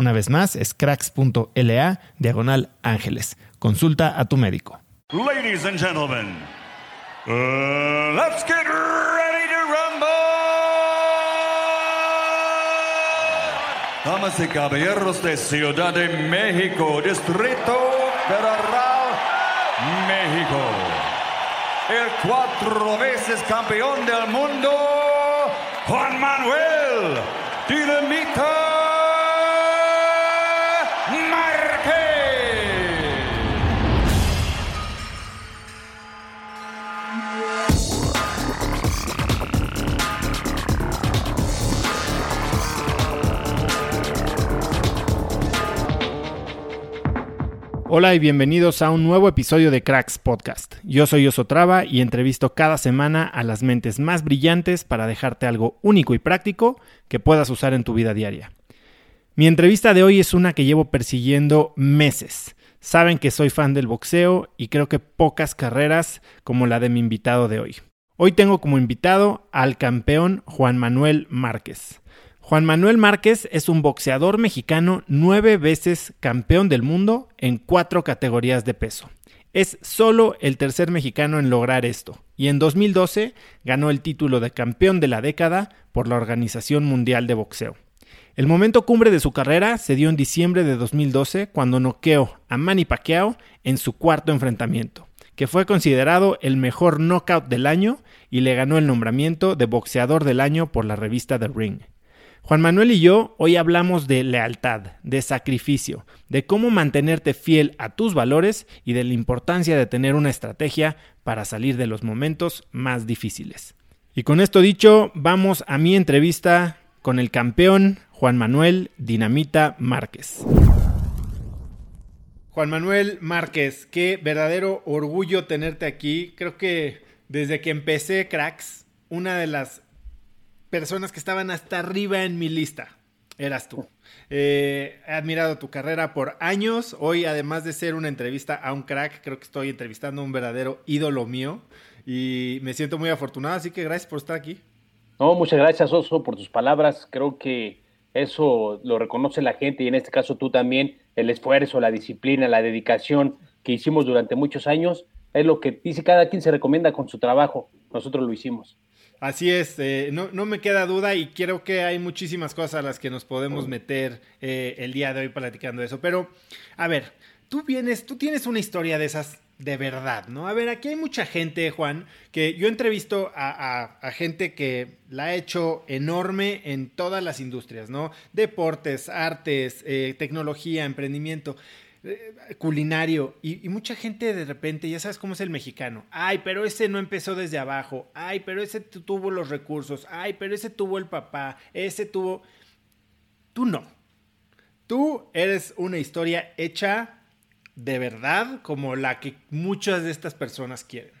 Una vez más, es cracks.la diagonal ángeles. Consulta a tu médico. Ladies and gentlemen, uh, let's get ready to rumble. Damas y caballeros de Ciudad de México, Distrito Federal, México. El cuatro veces campeón del mundo, Juan Manuel Dinamita. Hola y bienvenidos a un nuevo episodio de Cracks Podcast. Yo soy Osotrava y entrevisto cada semana a las mentes más brillantes para dejarte algo único y práctico que puedas usar en tu vida diaria. Mi entrevista de hoy es una que llevo persiguiendo meses. Saben que soy fan del boxeo y creo que pocas carreras como la de mi invitado de hoy. Hoy tengo como invitado al campeón Juan Manuel Márquez. Juan Manuel Márquez es un boxeador mexicano nueve veces campeón del mundo en cuatro categorías de peso. Es solo el tercer mexicano en lograr esto, y en 2012 ganó el título de campeón de la década por la Organización Mundial de Boxeo. El momento cumbre de su carrera se dio en diciembre de 2012 cuando noqueó a Manny Pacquiao en su cuarto enfrentamiento, que fue considerado el mejor knockout del año y le ganó el nombramiento de boxeador del año por la revista The Ring. Juan Manuel y yo hoy hablamos de lealtad, de sacrificio, de cómo mantenerte fiel a tus valores y de la importancia de tener una estrategia para salir de los momentos más difíciles. Y con esto dicho, vamos a mi entrevista con el campeón Juan Manuel Dinamita Márquez. Juan Manuel Márquez, qué verdadero orgullo tenerte aquí. Creo que desde que empecé Cracks, una de las personas que estaban hasta arriba en mi lista. Eras tú. Eh, he admirado tu carrera por años. Hoy, además de ser una entrevista a un crack, creo que estoy entrevistando a un verdadero ídolo mío. Y me siento muy afortunado, así que gracias por estar aquí. No, muchas gracias, Oso, por tus palabras. Creo que eso lo reconoce la gente y en este caso tú también. El esfuerzo, la disciplina, la dedicación que hicimos durante muchos años es lo que dice cada quien se recomienda con su trabajo. Nosotros lo hicimos. Así es, eh, no, no, me queda duda y creo que hay muchísimas cosas a las que nos podemos meter eh, el día de hoy platicando eso. Pero, a ver, tú vienes, tú tienes una historia de esas de verdad, ¿no? A ver, aquí hay mucha gente, Juan, que yo entrevisto a, a, gente que la ha hecho enorme en todas las industrias, ¿no? Deportes, artes, eh, tecnología, emprendimiento. Eh, culinario y, y, mucha gente de repente, ya sabes cómo es el mexicano, ay, pero ese no empezó desde abajo, ay, pero ese tuvo los recursos, ay, pero ese tuvo el papá, ese tuvo... Tú no. Tú eres una historia hecha de verdad como la que muchas de estas personas quieren.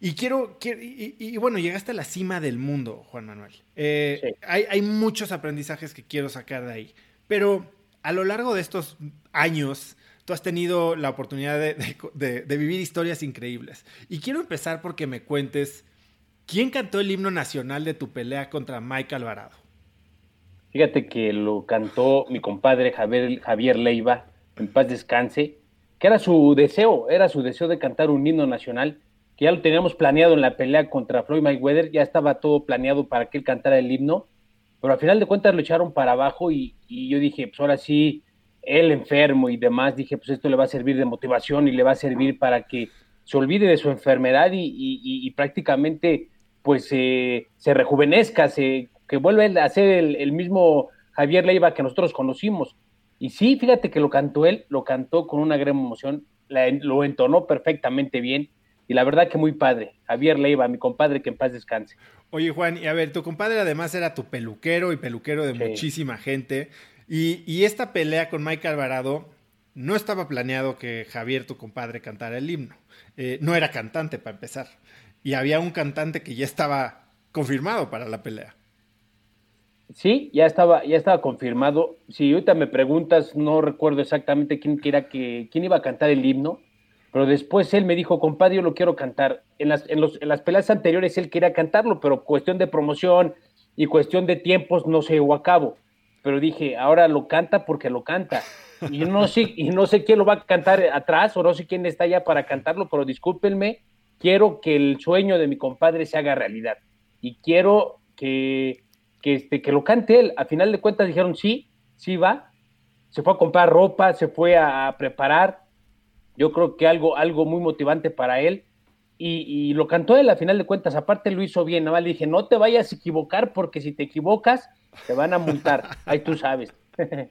Y quiero, y, bueno, llegaste a la cima del mundo, Juan Manuel. Eh, hay, hay, muchos aprendizajes que quiero sacar de ahí, pero a lo largo de estos años, tú has tenido la oportunidad de, vivir historias increíbles. Y quiero empezar porque me cuentes, ¿quién cantó el himno nacional de tu pelea contra Mike Alvarado? Fíjate que lo cantó mi compadre Javier, Javier Leiva, en paz descanse, que era su deseo, era su deseo de cantar un himno nacional, que ya lo teníamos planeado en la pelea contra Floyd Mayweather, ya estaba todo planeado para que él cantara el himno, pero al final de cuentas lo echaron para abajo y, yo dije, pues ahora sí, él enfermo y demás, dije, pues esto le va a servir de motivación y le va a servir para que se olvide de su enfermedad y, prácticamente pues se rejuvenezca, se, que vuelva a ser el, el mismo Javier Leiva que nosotros conocimos. Y sí, fíjate que lo cantó él, lo cantó con una gran emoción, lo entonó perfectamente bien y la verdad que muy padre. Javier Leiva, mi compadre, que en paz descanse. Oye, Juan, y a ver, tu compadre además era tu peluquero y peluquero de muchísima gente. Y, esta pelea con Mike Alvarado no estaba planeado que Javier, tu compadre, cantara el himno. Eh, no era cantante para empezar. Y había un cantante que ya estaba confirmado para la pelea. Sí, ya estaba, ya estaba confirmado. Si ahorita me preguntas, no recuerdo exactamente quién, era que, quién iba a cantar el himno, pero después él me dijo, compadre, yo lo quiero cantar. En las, en, los, en las peleas anteriores él quería cantarlo, pero cuestión de promoción y cuestión de tiempos no se llevó a cabo. Pero dije, ahora lo canta porque lo canta. Y no sé, y no sé quién lo va a cantar atrás, o no sé quién está allá para cantarlo, pero discúlpenme, quiero que el sueño de mi compadre se haga realidad. Y quiero que que, este, que lo cante él. A final de cuentas dijeron sí, sí va. Se fue a comprar ropa, se fue a preparar. Yo creo que algo, algo muy motivante para él. Y, lo cantó él a final de cuentas. Aparte lo hizo bien. Nada más le dije, no te vayas a equivocar porque si te equivocas te van a multar. Ahí tú sabes.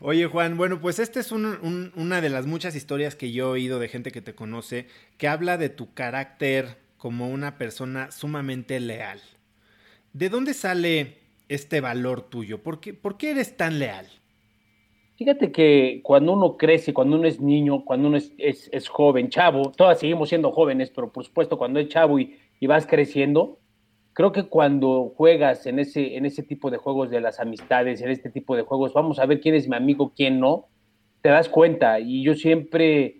Oye Juan, bueno, pues esta es una de las muchas historias que yo he oído de gente que te conoce, que habla de tu carácter como una persona sumamente leal. ¿De dónde sale este valor tuyo? ¿Por qué, ¿Por qué, eres tan leal? Fíjate que cuando uno crece, cuando uno es niño, cuando uno es, es, joven, chavo, todas seguimos siendo jóvenes, pero por supuesto cuando es chavo y, y, vas creciendo, creo que cuando juegas en ese, en ese tipo de juegos de las amistades, en este tipo de juegos, vamos a ver quién es mi amigo, quién no, te das cuenta. Y yo siempre,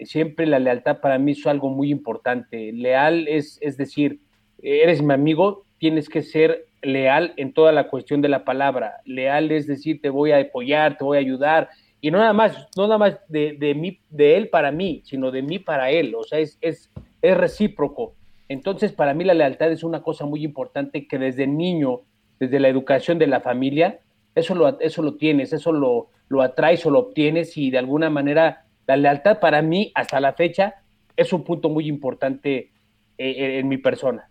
siempre la lealtad para mí es algo muy importante. Leal es, es decir, eres mi amigo, tienes que ser leal en toda la cuestión de la palabra. Leal es decir, te voy a apoyar, te voy a ayudar. Y no nada más, no nada más de, de, mí, de él para mí, sino de mí para él. O sea, es, es, es recíproco. Entonces, para mí la lealtad es una cosa muy importante que desde niño, desde la educación de la familia, eso lo, eso lo tienes, eso lo, lo atraes o lo obtienes y de alguna manera la lealtad para mí hasta la fecha es un punto muy importante eh, en mi persona.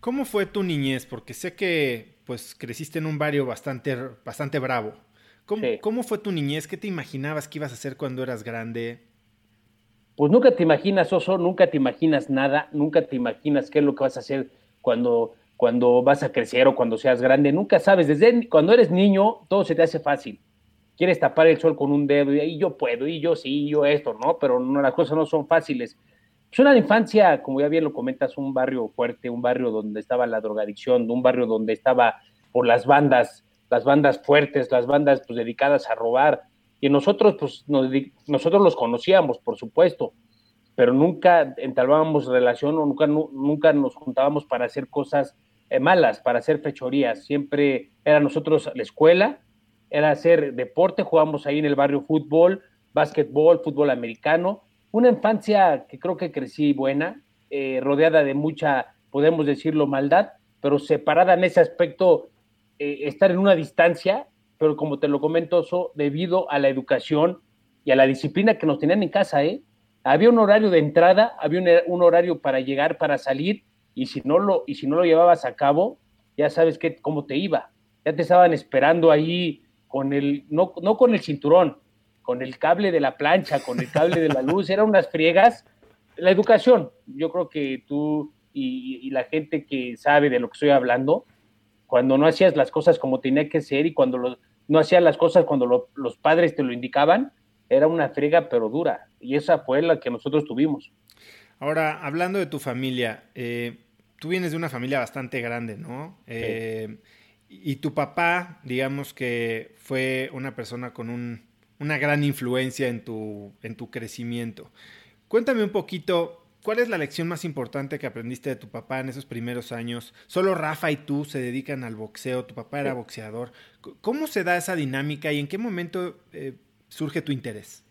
¿Cómo fue tu niñez? Porque sé que pues creciste en un barrio bastante, bastante bravo. ¿Cómo, ¿Cómo, fue tu niñez? ¿Qué te imaginabas que ibas a hacer cuando eras grande? Pues nunca te imaginas, Oso, nunca te imaginas nada, nunca te imaginas qué es lo que vas a hacer cuando, cuando vas a crecer o cuando seas grande. Nunca sabes, desde cuando eres niño todo se te hace fácil. Quieres tapar el sol con un dedo y, yo puedo, y yo sí, y yo esto, ¿no? Pero no, las cosas no son fáciles. Es una infancia, como ya bien lo comentas, un barrio fuerte, un barrio donde estaba la drogadicción, un barrio donde estaba por las bandas, las bandas fuertes, las bandas pues dedicadas a robar. Y nosotros, pues, nosotros los conocíamos, por supuesto, pero nunca entablábamos relación o nunca, nunca nos juntábamos para hacer cosas eh, malas, para hacer fechorías. Siempre era nosotros la escuela, era hacer deporte, jugábamos ahí en el barrio fútbol, básquetbol, fútbol americano, una infancia que creo que crecí buena, eh, rodeada de mucha, podemos decirlo, maldad, pero separada en ese aspecto, eh, estar en una distancia, pero como te lo comento, debido a la educación y a la disciplina que nos tenían en casa, ¿eh? había un horario de entrada, había un, horario para llegar, para salir, y si no lo, y si no lo llevabas a cabo, ya sabes que, cómo te iba. Ya te estaban esperando ahí con el, no, no con el cinturón, con el cable de la plancha, con el cable de la luz, eran unas friegas. La educación, yo creo que tú y, la gente que sabe de lo que estoy hablando, cuando no hacías las cosas como tenía que ser y cuando no hacías las cosas cuando los padres te lo indicaban, era una friega pero dura. Y esa fue la que nosotros tuvimos. Ahora, hablando de tu familia, eh, tú vienes de una familia bastante grande, ¿no? Eh, y tu papá, digamos que fue una persona con un, una gran influencia en tu, en tu crecimiento. Cuéntame un poquito, ¿cuál es la lección más importante que aprendiste de tu papá en esos primeros años? Solo Rafa y tú se dedican al boxeo, tu papá era boxeador. ¿Cómo se da esa dinámica y en qué momento eh, surge tu interés?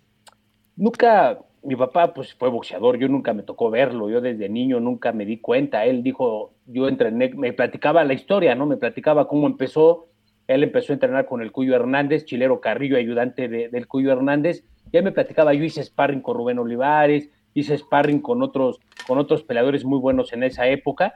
Nunca, mi papá pues fue boxeador, yo nunca me tocó verlo, yo desde niño nunca me di cuenta, él dijo, yo entrené, me platicaba la historia, ¿no? Me platicaba cómo empezó, él empezó a entrenar con el Cuyo Hernández, Chilero Carrillo, ayudante del Cuyo Hernández, y él me platicaba, yo hice sparring con Rubén Olivares, hice sparring con otros, con otros peleadores muy buenos en esa época,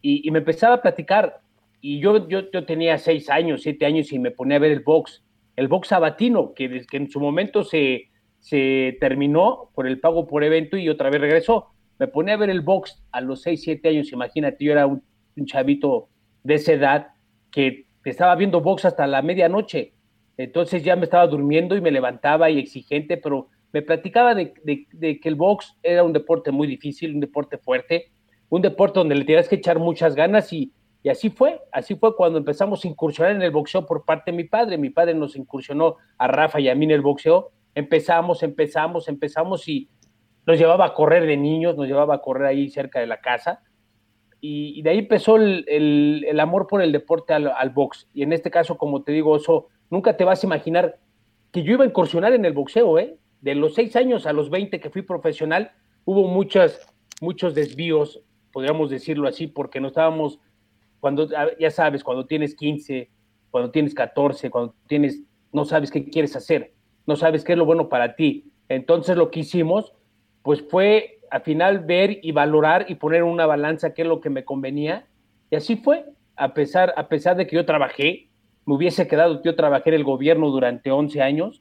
y, me empezaba a platicar, y yo, yo, yo tenía seis años, siete años, y me ponía a ver el box, el box sabatino, que, que en su momento se, se terminó por el pago por evento y otra vez regresó. Me pone a ver el box a los 6, 7 años, imagínate, yo era un, chavito de esa edad que estaba viendo box hasta la medianoche. Entonces ya me estaba durmiendo y me levantaba y exigente, pero me platicaba de, que el box era un deporte muy difícil, un deporte fuerte, un deporte donde le tenías que echar muchas ganas y, así fue, así fue cuando empezamos a incursionar en el boxeo por parte de mi padre. Mi padre nos incursionó a Rafa y a mí en el boxeo. Empezamos, empezamos, empezamos y nos llevaba a correr de niños, nos llevaba a correr ahí cerca de la casa. Y, de ahí empezó el, amor por el deporte al, box. Y en este caso, como te digo, eso nunca te vas a imaginar que yo iba a incursionar en el boxeo, ¿eh? De los seis años a los 20 que fui profesional, hubo muchas, muchos desvíos, podríamos decirlo así, porque no estábamos cuando, ya sabes, cuando tienes 15, cuando tienes 14, cuando tienes, no sabes qué quieres hacer, no sabes qué es lo bueno para ti. Entonces lo que hicimos, pues fue al final ver y valorar y poner una balanza qué es lo que me convenía. Y así fue, a pesar, a pesar de que yo trabajé, me hubiese quedado, yo trabajé en el gobierno durante 11 años,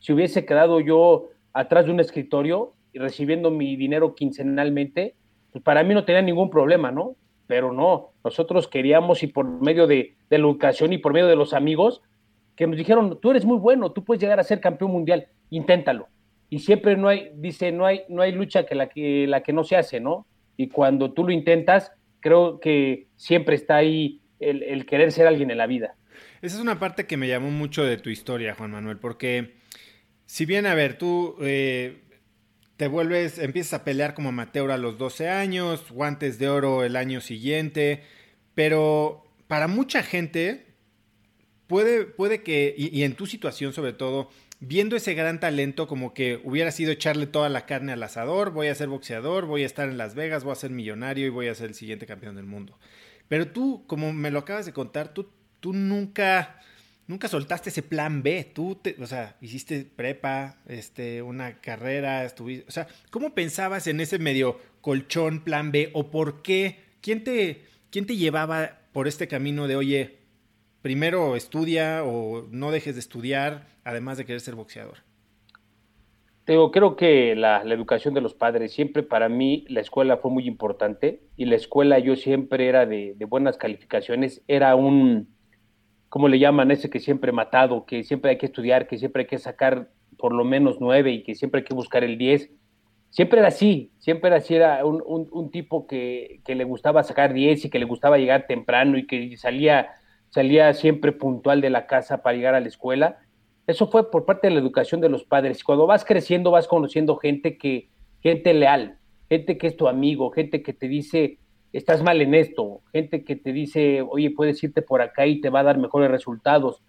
si hubiese quedado yo atrás de un escritorio y recibiendo mi dinero quincenalmente, pues para mí no tenía ningún problema, ¿no? pero no, nosotros queríamos y por medio de, la educación y por medio de los amigos, que nos dijeron, tú eres muy bueno, tú puedes llegar a ser campeón mundial, inténtalo. Y siempre no hay, dice, no hay, no hay lucha que la, que la que no se hace, ¿no? Y cuando tú lo intentas, creo que siempre está ahí el, querer ser alguien en la vida. Esa es una parte que me llamó mucho de tu historia, Juan Manuel, porque si bien, a ver, tú eh, te vuelves, empiezas a pelear como amateur a los 12 años, guantes de oro el año siguiente, pero para mucha gente puede, puede que, y, en tu situación sobre todo, viendo ese gran talento como que hubiera sido echarle toda la carne al asador, voy a ser boxeador, voy a estar en Las Vegas, voy a ser millonario y voy a ser el siguiente campeón del mundo. Pero tú, como me lo acabas de contar, tú, tú nunca nunca soltaste ese plan B. Tú, te, o sea, hiciste prepa, este, una carrera, estuviste, o sea, ¿cómo pensabas en ese medio colchón plan B o por qué? ¿Quién te, quién te llevaba por este camino de, oye, primero estudia o no dejes de estudiar, además de querer ser boxeador? Digo, creo que la, educación de los padres, siempre para mí la escuela fue muy importante y la escuela yo siempre era de buenas calificaciones, era un, ¿cómo le llaman? Ese que siempre matado, que siempre hay que estudiar, que siempre hay que sacar por lo menos nueve y que siempre hay que buscar el diez. Siempre era así, siempre era así, era un, tipo que, le gustaba sacar diez y que le gustaba llegar temprano y que salía, salía siempre puntual de la casa para llegar a la escuela. Eso fue por parte de la educación de los padres. Cuando vas creciendo vas conociendo gente que, gente leal, gente que es tu amigo, gente que te dice, estás mal en esto, gente que te dice, oye, puedes irte por acá y te va a dar mejores resultados.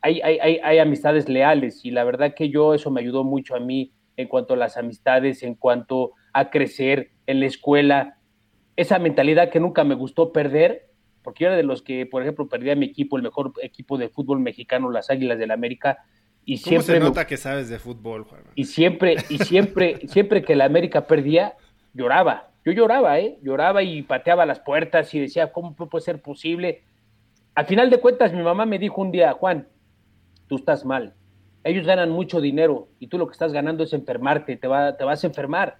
Hay, hay, hay, hay, amistades leales y la verdad que yo eso me ayudó mucho a mí en cuanto a las amistades, en cuanto a crecer en la escuela. Esa mentalidad que nunca me gustó perder, porque yo era de los que, por ejemplo, perdía mi equipo, el mejor equipo de fútbol mexicano, las Águilas del la América, Y ¿Cómo se nota que sabes de fútbol, Juan? Y siempre, y siempre, siempre que la América perdía, lloraba. Yo lloraba, ¿eh? Lloraba y pateaba las puertas y decía, ¿cómo puede ser posible? Al final de cuentas, mi mamá me dijo un día, Juan, tú estás mal. Ellos ganan mucho dinero y tú lo que estás ganando es enfermarte, te, va, te vas a enfermar.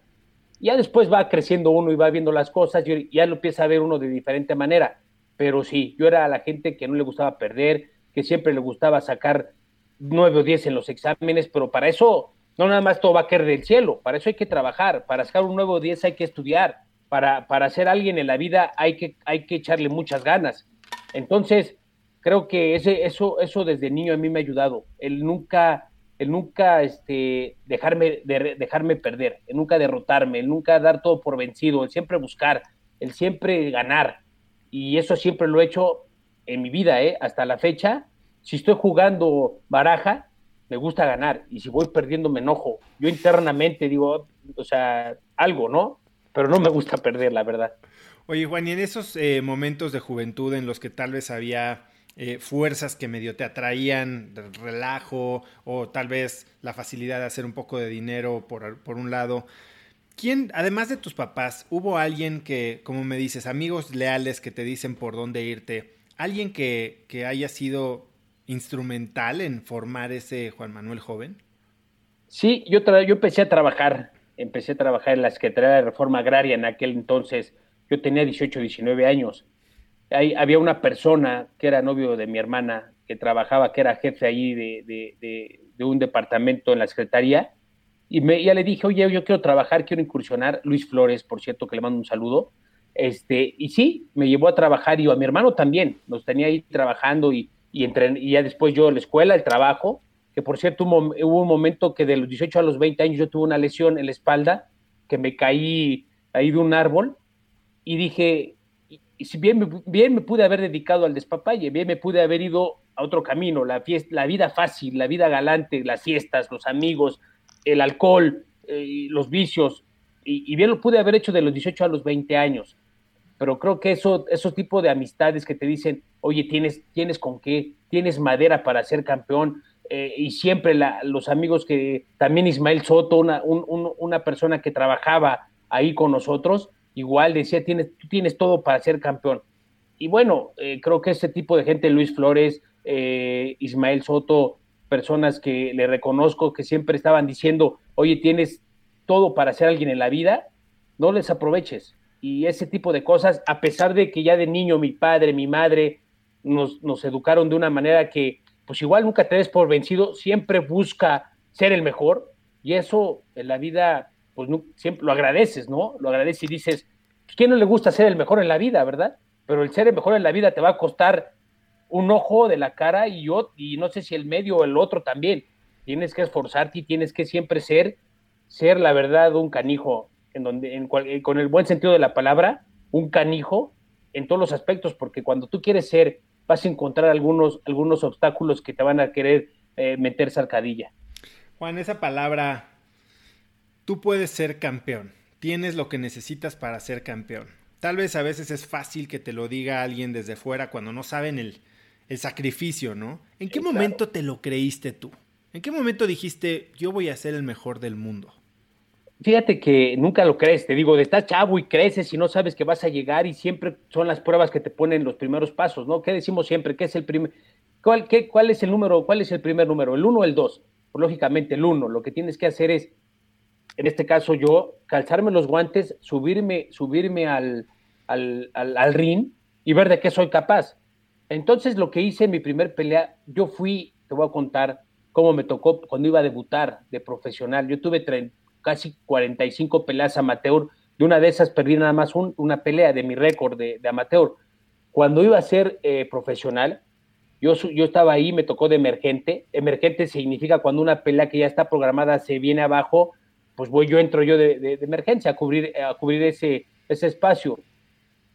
Ya después va creciendo uno y va viendo las cosas y ya lo empieza a ver uno de diferente manera. Pero sí, yo era la gente que no le gustaba perder, que siempre le gustaba sacar nueve o diez en los exámenes, pero para eso no nada más todo va a caer del cielo, para eso hay que trabajar, para sacar un nuevo 10 hay que estudiar, para, para ser alguien en la vida hay que, hay que echarle muchas ganas. Entonces, creo que ese, eso, eso desde niño a mí me ha ayudado, el nunca, el nunca este, dejarme, de, dejarme perder, el nunca derrotarme, el nunca dar todo por vencido, el siempre buscar, el siempre ganar. Y eso siempre lo he hecho en mi vida, ¿eh? hasta la fecha. Si estoy jugando baraja, me gusta ganar. Y si voy perdiendo, me enojo. Yo internamente digo, o sea, algo, ¿no? Pero no me gusta perder, la verdad. Oye, Juan, y en esos eh, momentos de juventud en los que tal vez había eh, fuerzas que medio te atraían, relajo, o tal vez la facilidad de hacer un poco de dinero por, por un lado, ¿quién, además de tus papás, hubo alguien que, como me dices, amigos leales que te dicen por dónde irte, alguien que, que haya sido instrumental en formar ese Juan Manuel joven? Sí, yo, yo empecé a trabajar, empecé a trabajar en la Secretaría de Reforma Agraria en aquel entonces. Yo tenía 18, 19 años. Ahí había una persona que era novio de mi hermana, que trabajaba, que era jefe ahí de, un departamento en la Secretaría, y me, ya le dije, oye, yo quiero trabajar, quiero incursionar. Luis Flores, por cierto, que le mando un saludo. Este, y sí, me llevó a trabajar y a mi hermano también, nos tenía ahí trabajando y, y, y ya después yo la escuela, el trabajo, que por cierto hubo, un momento que de los 18 a los 20 años yo tuve una lesión en la espalda, que me caí ahí de un árbol y dije, si bien, bien me pude haber dedicado al despapalle, bien me pude haber ido a otro camino, la, fiesta, la vida fácil, la vida galante, las fiestas, los amigos, el alcohol, eh, los vicios, y, y, bien lo pude haber hecho de los 18 a los 20 años pero creo que eso, esos tipos de amistades que te dicen, oye, tienes, tienes con qué, tienes madera para ser campeón, eh, y siempre los amigos que, también Ismael Soto, una, una persona que trabajaba ahí con nosotros, igual decía, tienes, tú tienes todo para ser campeón. Y bueno, eh, creo que ese tipo de gente, Luis Flores, eh, Ismael Soto, personas que le reconozco que siempre estaban diciendo, oye, tienes todo para ser alguien en la vida, no les aproveches y ese tipo de cosas, a pesar de que ya de niño mi padre, mi madre nos, nos educaron de una manera que, pues igual nunca te des por vencido, siempre busca ser el mejor y eso en la vida, pues siempre lo agradeces, ¿no? Lo agradeces y dices, pues, ¿quién no le gusta ser el mejor en la vida, verdad? Pero el ser el mejor en la vida te va a costar un ojo de la cara y yo, y no sé si el medio o el otro también. Tienes que esforzarte y tienes que siempre ser, ser la verdad un canijo en donde, en eh, con el buen sentido de la palabra, un canijo en todos los aspectos, porque cuando tú quieres ser, vas a encontrar algunos, algunos obstáculos que te van a querer eh, meter zarcadilla. Juan, esa palabra, tú puedes ser campeón, tienes lo que necesitas para ser campeón. Tal vez a veces es fácil que te lo diga alguien desde fuera cuando no saben el, el sacrificio, ¿no? ¿En qué momento te lo creíste tú? ¿En qué momento dijiste, yo voy a ser el mejor del mundo? Fíjate que nunca lo crees, te digo, estás chavo y creces y no sabes que vas a llegar y siempre son las pruebas que te ponen los primeros pasos, ¿no? ¿Qué decimos siempre? ¿Qué es el primer, cuál, qué, cuál es el número, cuál es el primer número, el uno o el dos? Pues, lógicamente el uno, lo que tienes que hacer es, en este caso yo, calzarme los guantes, subirme, subirme al, al, al, al ring y ver de qué soy capaz. Entonces lo que hice en mi primer pelea, yo fui, te voy a contar cómo me tocó cuando iba a debutar de profesional. Yo tuve 30 casi 45 peleas amateur. De una de esas perdí nada más una pelea de mi récord de, amateur. Cuando iba a ser eh, profesional, yo, yo estaba ahí, me tocó de emergente. Emergente significa cuando una pelea que ya está programada se viene abajo, pues voy yo, entro yo de, emergencia a cubrir, a cubrir ese, ese espacio.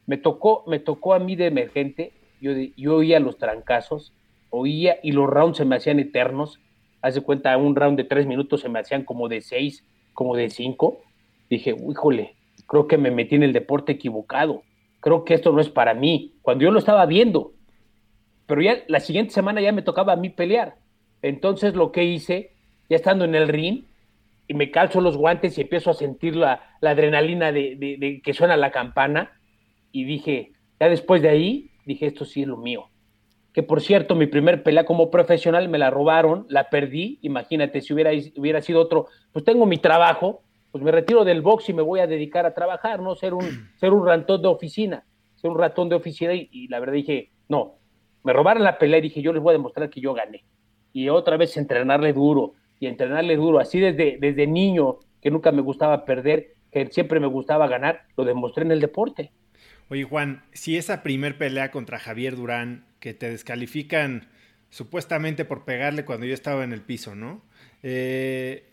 Me tocó, me tocó a mí de emergente, yo, yo oía los trancazos, oía y los rounds se me hacían eternos. Hace cuenta, un round de tres minutos se me hacían como de seis como de cinco, dije, híjole, creo que me metí en el deporte equivocado, creo que esto no es para mí, cuando yo lo estaba viendo, pero ya la siguiente semana ya me tocaba a mí pelear. Entonces lo que hice, ya estando en el ring, y me calzo los guantes y empiezo a sentir la, adrenalina de, que suena la campana, y dije, ya después de ahí, dije, esto sí es lo mío. Que por cierto, mi primer pelea como profesional me la robaron, la perdí, imagínate, si hubiera, hubiera sido otro, pues tengo mi trabajo, pues me retiro del box y me voy a dedicar a trabajar, no ser un, ser un ratón de oficina, ser un ratón de oficina, y, y la verdad dije, no, me robaron la pelea y dije, yo les voy a demostrar que yo gané y otra vez entrenarle duro y entrenarle duro, así desde, desde niño, que nunca me gustaba perder, que siempre me gustaba ganar, lo demostré en el deporte. Oye Juan, si esa primer pelea contra Javier Durán, que te descalifican supuestamente por pegarle cuando yo estaba en el piso, ¿no? Eh,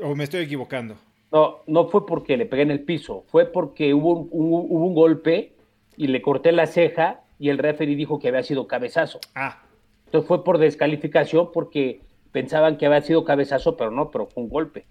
¿O me estoy equivocando? No, no fue porque le pegué en el piso, fue porque hubo un, hubo un golpe y le corté la ceja y el referee dijo que había sido cabezazo. Ah, entonces fue por descalificación porque pensaban que había sido cabezazo, pero no, pero fue un golpe.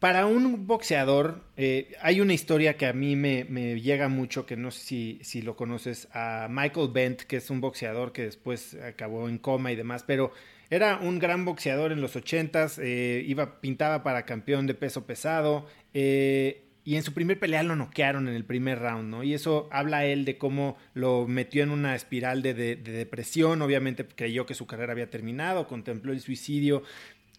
Para un boxeador, eh, hay una historia que a mí me, llega mucho, que no sé si, lo conoces, a Michael Bent, que es un boxeador que después acabó en coma y demás, pero era un gran boxeador en los ochentas, eh, iba, pintaba para campeón de peso pesado, eh, y en su primer pelea lo noquearon en el primer round, ¿no? Y eso habla él de cómo lo metió en una espiral de, depresión, obviamente creyó que su carrera había terminado, contempló el suicidio.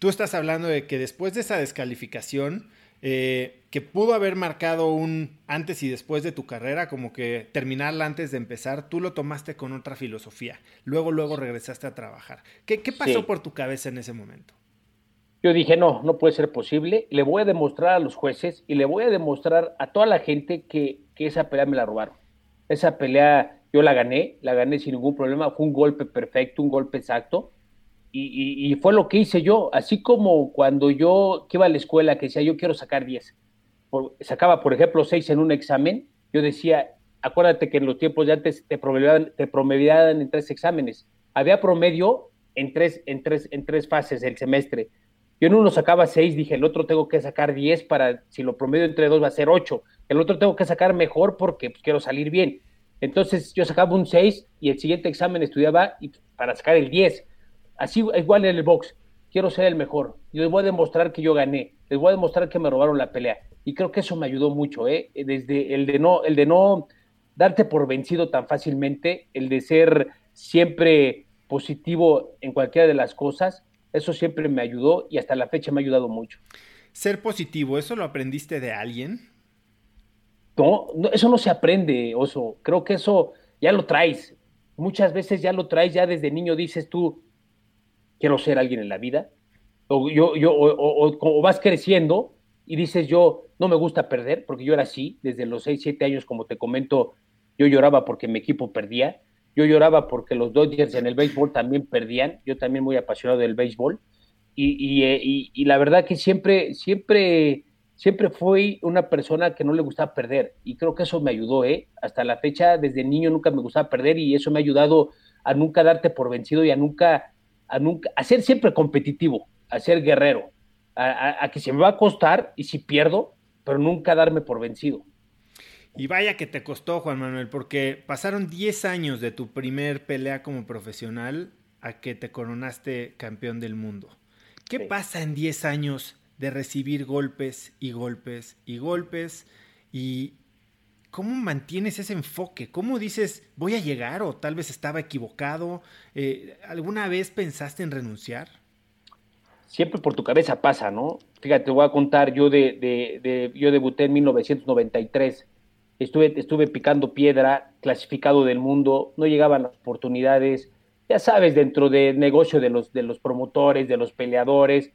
Tú estás hablando de que después de esa descalificación, eh, que pudo haber marcado un antes y después de tu carrera, como que terminarla antes de empezar, tú lo tomaste con otra filosofía. Luego, luego regresaste a trabajar. ¿Qué, pasó por tu cabeza en ese momento? Yo dije, no, no puede ser posible. Le voy a demostrar a los jueces y le voy a demostrar a toda la gente que, esa pelea me la robaron. Esa pelea yo la gané, la gané sin ningún problema. Fue un golpe perfecto, un golpe exacto. Y, fue lo que hice yo. Así como cuando yo iba a la escuela, que decía, yo quiero sacar 10. sacaba, por ejemplo, 6 en un examen. Yo decía, acuérdate que en los tiempos de antes te promediaban, te promediaban en tres exámenes. Había promedio en tres, en tres, en tres fases del semestre yo en uno sacaba seis, dije, el otro tengo que sacar diez para, si lo promedio entre dos va a ser ocho. El otro tengo que sacar mejor porque pues, quiero salir bien. Entonces yo sacaba un seis y el siguiente examen estudiaba para sacar el diez. Así igual en el box. Quiero ser el mejor. Y les voy a demostrar que yo gané. Les voy a demostrar que me robaron la pelea. Y creo que eso me ayudó mucho, ¿eh? Desde el de no, el de no darte por vencido tan fácilmente, el de ser siempre positivo en cualquiera de las cosas, eso siempre me ayudó y hasta la fecha me ha ayudado mucho. Ser positivo, ¿eso lo aprendiste de alguien? No, eso no se aprende, Oso. Creo que eso ya lo traes. Muchas veces ya lo traes, ya desde niño dices tú, quiero ser alguien en la vida. O, yo, yo, vas creciendo y dices yo, no me gusta perder, porque yo era así, desde los 6, 7 años, como te comento, yo lloraba porque mi equipo perdía yo lloraba porque los Dodgers en el béisbol también perdían, yo también muy apasionado del béisbol, y, eh, y, y, la verdad que siempre, siempre, siempre fui una persona que no le gustaba perder, y creo que eso me ayudó, ¿eh? Hasta la fecha, desde niño nunca me gustaba perder, y eso me ha ayudado a nunca darte por vencido y a nunca, a nunca, a ser siempre competitivo, a ser guerrero, a que se me va a costar, y si pierdo, pero nunca darme por vencido. Y vaya que te costó, Juan Manuel, porque pasaron 10 años de tu primer pelea como profesional a que te coronaste campeón del mundo. ¿Qué pasa en 10 años de recibir golpes y golpes y golpes? ¿Y cómo mantienes ese enfoque? ¿Cómo dices, voy a llegar o tal vez estaba equivocado? Eh, ¿Alguna vez pensaste en renunciar? Siempre por tu cabeza pasa, ¿no? Fíjate, te voy a contar, yo, de, de yo debuté en 1993 estuve, estuve picando piedra, clasificado del mundo, no llegaban las oportunidades, ya sabes, dentro del negocio de los, de los promotores, de los peleadores,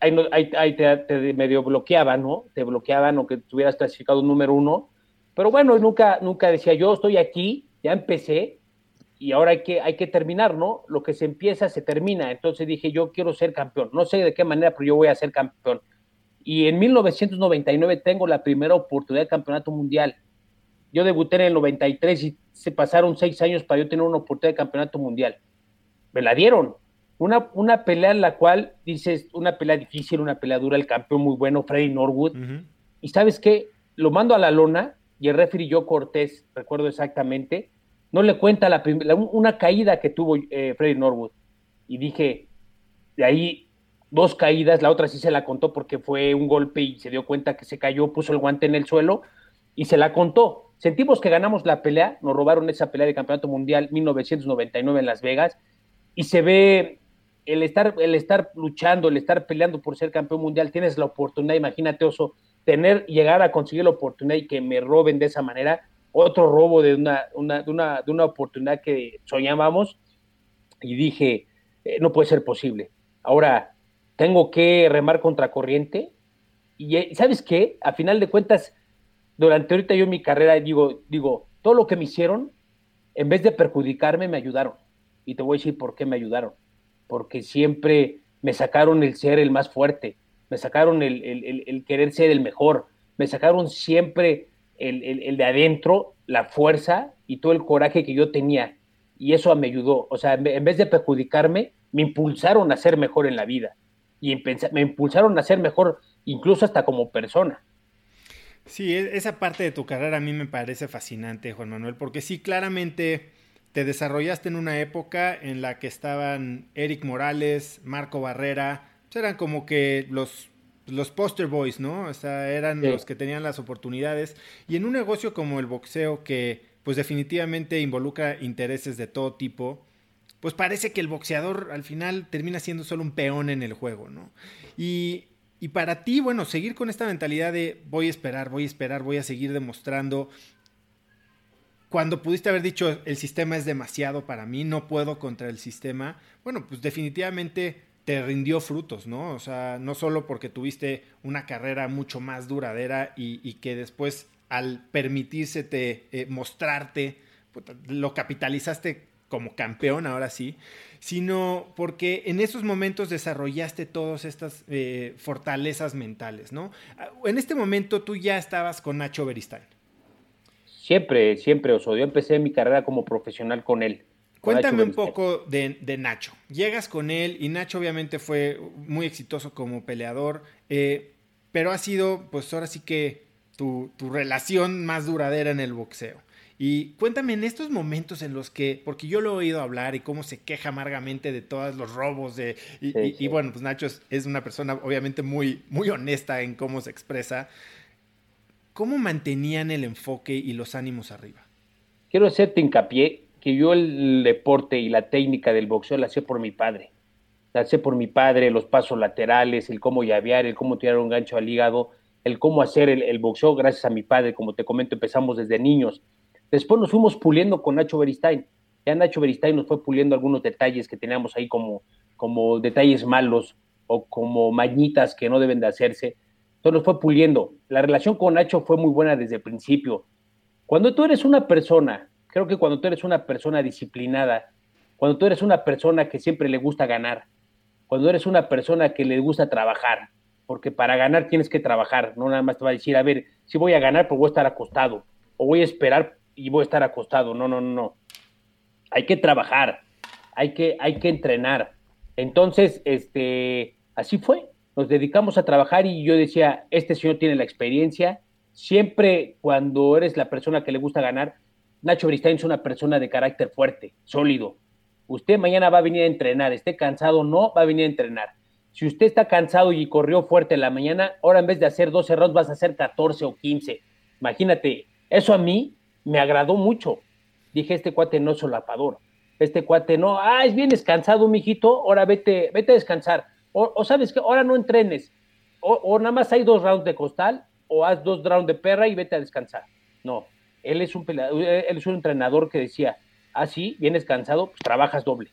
ahí, ahí, te, medio bloqueaban, ¿no? Te bloqueaban o que tuvieras clasificado número uno, pero bueno, nunca, nunca decía, yo estoy aquí, ya empecé, y ahora hay que, hay que terminar, ¿no? Lo que se empieza se termina. Entonces dije, yo quiero ser campeón. No sé de qué manera, pero yo voy a ser campeón. Y en 1999 tengo la primera oportunidad de campeonato mundial. Yo debuté en el 93 y se pasaron seis años para yo tener una oportunidad de campeonato mundial. Me la dieron. Una, una pelea en la cual dices, una pelea difícil, una pelea dura, el campeón muy bueno, Freddy Norwood. Y sabes qué, lo mando a la lona y el referee yo Cortés, recuerdo exactamente, no le cuenta la, una caída que tuvo eh, Freddy Norwood. y dije, de ahí dos caídas, la otra sí se la contó porque fue un golpe y se dio cuenta que se cayó, puso el guante en el suelo y se la contó. Sentimos que ganamos la pelea, nos robaron esa pelea de campeonato mundial 1999 en Las Vegas y se ve el estar, el estar luchando, el estar peleando por ser campeón mundial, tienes la oportunidad, imagínate Oso, tener, llegar a conseguir la oportunidad y que me roben de esa manera, otro robo de una, una, de una, de una oportunidad que soñábamos y dije, eh, no puede ser posible. Ahora, tengo que remar contra corriente y eh, ¿sabes qué? A final de cuentas, durante ahorita yo en mi carrera digo, digo, todo lo que me hicieron, en vez de perjudicarme, me ayudaron. Y te voy a decir por qué me ayudaron. Porque siempre me sacaron el ser el más fuerte, me sacaron el, querer ser el mejor, me sacaron siempre el, de adentro, la fuerza y todo el coraje que yo tenía. Y eso me ayudó. O sea, en vez de perjudicarme, me impulsaron a ser mejor en la vida. Y me impulsaron a ser mejor incluso hasta como persona. Sí, e, esa parte de tu carrera a mí me parece fascinante, Juan Manuel, porque sí, claramente te desarrollaste en una época en la que estaban Eric Morales, Marco Barrera, eran como que los, los poster boys, ¿no? O sea, eran los que tenían las oportunidades. Y en un negocio como el boxeo, que pues definitivamente involucra intereses de todo tipo, pues parece que el boxeador al final termina siendo solo un peón en el juego, ¿no? Y y para ti, bueno, seguir con esta mentalidad de voy a esperar, voy a esperar, voy a seguir demostrando. Cuando pudiste haber dicho el sistema es demasiado para mí, no puedo contra el sistema, bueno, pues definitivamente te rindió frutos, ¿no? O sea, no solo porque tuviste una carrera mucho más duradera y, que después al permitirse eh, mostrarte, lo capitalizaste como campeón, ahora sí, sino porque en esos momentos desarrollaste todas estas eh, fortalezas mentales, ¿no? Ah, en este momento tú ya estabas con Nacho Beristain. Siempre, siempre, Oso. Yo empecé mi carrera como profesional con él. Cuéntame un poco de, Nacho. Llegas con él y Nacho obviamente fue muy exitoso como peleador, eh, pero ha sido, pues ahora sí que tu, tu relación más duradera en el boxeo. Y cuéntame en estos momentos en los que, porque yo lo he oído hablar y cómo se queja amargamente de todos los robos, de, y, bueno, pues Nacho es, una persona obviamente muy, muy honesta en cómo se expresa. ¿Cómo mantenían el enfoque y los ánimos arriba? Quiero hacerte hincapié que yo el deporte y la técnica del boxeo la hacía por mi padre. La hacía por mi padre, los pasos laterales, el cómo llavear, el cómo tirar un gancho al hígado, el cómo hacer el, el boxeo gracias a mi padre. Como te comento, empezamos desde niños Después nos fuimos puliendo con Nacho Beristain. Ya Nacho Beristain nos fue puliendo algunos detalles que teníamos ahí como, como detalles malos o como mañitas que no deben de hacerse. Entonces nos fue puliendo. La relación con Nacho fue muy buena desde el principio. Cuando tú eres una persona, creo que cuando tú eres una persona disciplinada, cuando tú eres una persona que siempre le gusta ganar, cuando eres una persona que le gusta trabajar, porque para ganar tienes que trabajar, no nada más te va a decir, a ver, si voy a ganar, pues voy a estar acostado, o voy a esperar y voy a estar acostado. No, no, no, no. Hay que trabajar, hay que, hay que entrenar. Entonces, este, así fue. Nos dedicamos a trabajar y yo decía, este señor tiene la experiencia. Siempre cuando eres la persona que le gusta ganar, Nacho Beristain es una persona de carácter fuerte, sólido. Usted mañana va a venir a entrenar, esté cansado o no, va a venir a entrenar. Si usted está cansado y corrió fuerte en la mañana, ahora en vez de hacer 12 rounds vas a hacer 14 o 15. Imagínate, eso a mí me agradó mucho. Dije, este cuate no es solapador. Este cuate no, ah, es bien descansado, mijito, ahora vete, vete a descansar. O, sabes que ahora no entrenes. O, nada más hay dos rounds de costal, o haz dos rounds de perra y vete a descansar. No, él es un él es un entrenador que decía, ah, sí, vienes cansado, pues trabajas doble.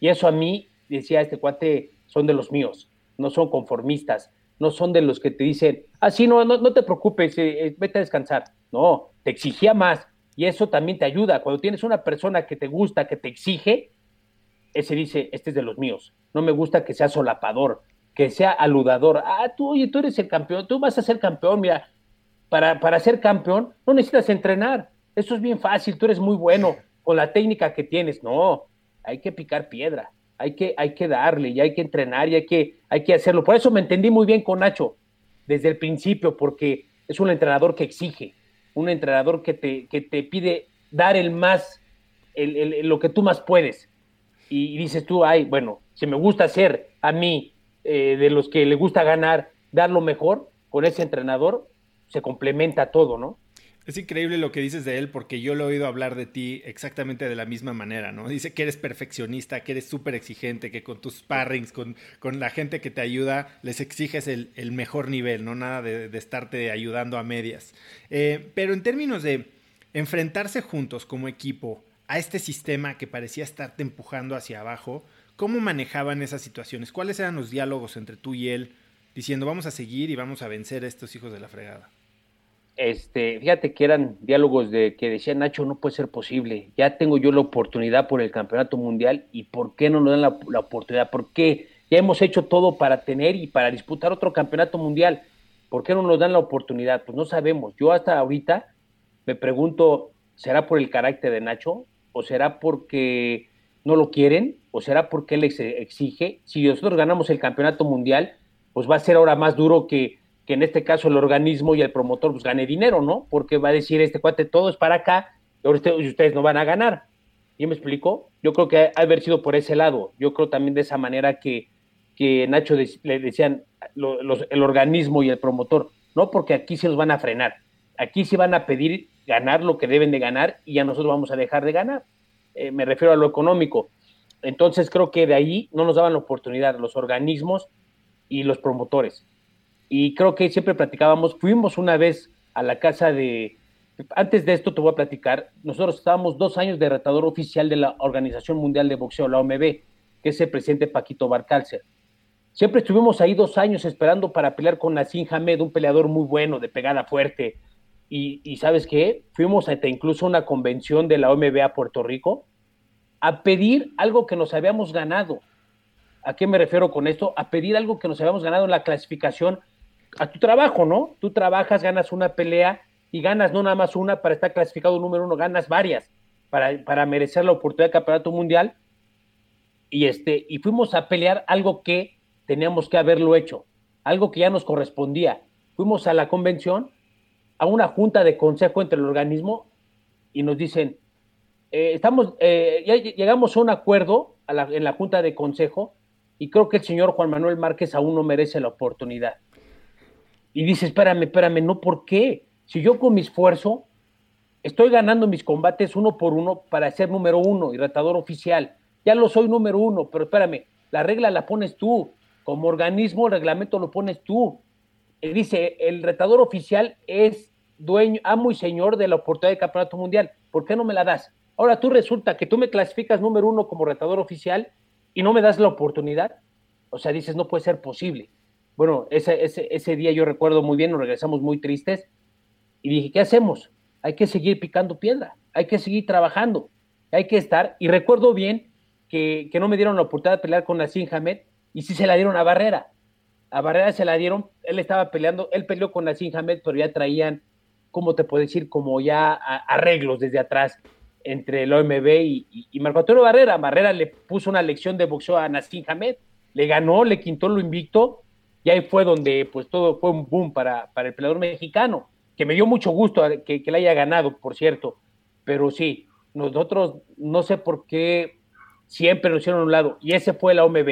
Y eso a mí, decía este cuate, son de los míos, no son conformistas, no son de los que te dicen, ah, sí, no, no, te preocupes, eh, eh, vete a descansar. No, te exigía más y eso también te ayuda. Cuando tienes una persona que te gusta, que te exige, ese dice, este es de los míos. No me gusta que sea solapador, que sea aludador. Ah, tú, oye, tú eres el campeón, tú vas a ser campeón, mira, para, para ser campeón no necesitas entrenar. Eso es bien fácil, tú eres muy bueno con la técnica que tienes. No, hay que picar piedra, hay que, hay que darle y hay que entrenar y hay que, hay que hacerlo. Por eso me entendí muy bien con Nacho desde el principio, porque es un entrenador que exige, un entrenador que te, que te pide dar el más, el, lo que tú más puedes. y dices tú, ay, bueno, si me gusta ser a mí eh, de los que le gusta ganar, dar lo mejor con ese entrenador, se complementa todo, ¿no? Es increíble lo que dices de él porque yo lo he oído hablar de ti exactamente de la misma manera, ¿no? Dice que eres perfeccionista, que eres súper exigente, que con tus sparrings, con, con, la gente que te ayuda, les exiges el, el mejor nivel, ¿no? Nada de, de estarte ayudando a medias. Eh, pero en términos de enfrentarse juntos como equipo a este sistema que parecía estarte empujando hacia abajo, ¿cómo manejaban esas situaciones? ¿Cuáles eran los diálogos entre tú y él diciendo vamos a seguir y vamos a vencer a estos hijos de la fregada? Este, fíjate que eran diálogos de que decía Nacho, no puede ser posible, ya tengo yo la oportunidad por el campeonato mundial y ¿por qué no nos dan la, la, oportunidad? ¿Por qué? Ya hemos hecho todo para tener y para disputar otro campeonato mundial, ¿por qué no nos dan la oportunidad? Pues no sabemos, yo hasta ahorita me pregunto, ¿será por el carácter de Nacho? ¿O será porque no lo quieren? ¿O será porque él exige? Si nosotros ganamos el campeonato mundial, pues va a ser ahora más duro que que en este caso el organismo y el promotor pues gane dinero, ¿no? Porque va a decir este cuate, todo es para acá, y ustedes, no van a ganar. ¿Y me explico? Yo creo que ha haber sido por ese lado. Yo creo también de esa manera que, que Nacho le decían el organismo y el promotor, no porque aquí se los van a frenar, aquí se van a pedir ganar lo que deben de ganar y ya nosotros vamos a dejar de ganar. Eh, me refiero a lo económico. Entonces creo que de ahí no nos daban la oportunidad los organismos y los promotores y creo que siempre platicábamos, fuimos una vez a la casa de, antes de esto te voy a platicar, nosotros estábamos dos años de retador oficial de la Organización Mundial de Boxeo, la OMB, que es el presidente Paquito Barcalcer. Siempre estuvimos ahí dos años esperando para pelear con Nassim Hamed, un peleador muy bueno, de pegada fuerte. Y, y ¿sabes qué? Fuimos hasta incluso una convención de la OMB a Puerto Rico a pedir algo que nos habíamos ganado. ¿A qué me refiero con esto? A pedir algo que nos habíamos ganado en la clasificación a tu trabajo, ¿no? Tú trabajas, ganas una pelea y ganas no nada más una para estar clasificado número uno, ganas varias para, para merecer la oportunidad de campeonato mundial. Y, este, y fuimos a pelear algo que teníamos que haberlo hecho, algo que ya nos correspondía. Fuimos a la convención, a una junta de consejo entre el organismo y nos dicen, eh, estamos, eh, ya llegamos a un acuerdo en la junta de consejo y creo que el señor Juan Manuel Márquez aún no merece la oportunidad y dice, espérame, espérame, no, ¿por qué? Si yo con mi esfuerzo estoy ganando mis combates uno por uno para ser número uno y retador oficial, ya lo soy número uno, pero espérame, la regla la pones tú, como organismo el reglamento lo pones tú. Y dice, el retador oficial es dueño, amo y señor de la oportunidad de campeonato mundial, ¿por qué no me la das? Ahora tú resulta que tú me clasificas número uno como retador oficial y no me das la oportunidad. O sea, dices, no puede ser posible. Bueno, ese, ese, ese día yo recuerdo muy bien, nos regresamos muy tristes y dije, ¿qué hacemos? Hay que seguir picando piedra, hay que seguir trabajando, hay que estar. Y recuerdo bien que, que no me dieron la oportunidad de pelear con Nassim Hamed y sí se la dieron a Barrera. A Barrera se la dieron, él estaba peleando, él peleó con Nassim Hamed, pero ya traían, ¿cómo te puedo decir? Como ya arreglos desde atrás entre el OMB y, y, y Marco Antonio Barrera. Barrera le puso una lección de boxeo a Nassim Hamed, le ganó, le quintó lo invicto y ahí fue donde pues todo fue un boom para, para el peleador mexicano, que me dio mucho gusto que, que le haya ganado, por cierto, pero sí, nosotros no sé por qué siempre nos hicieron a un lado, y ese fue la OMB.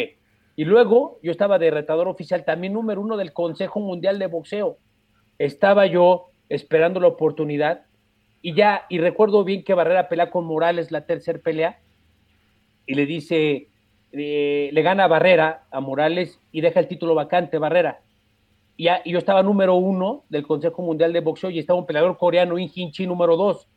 Y luego yo estaba de retador oficial, también número uno del Consejo Mundial de Boxeo. Estaba yo esperando la oportunidad y ya, y recuerdo bien que Barrera pelea con Morales la tercera pelea y le dice, eh, le gana Barrera a Morales y deja el título vacante Barrera. Y, y, yo estaba número uno del Consejo Mundial de Boxeo y estaba un peleador coreano, In Chi, número dos.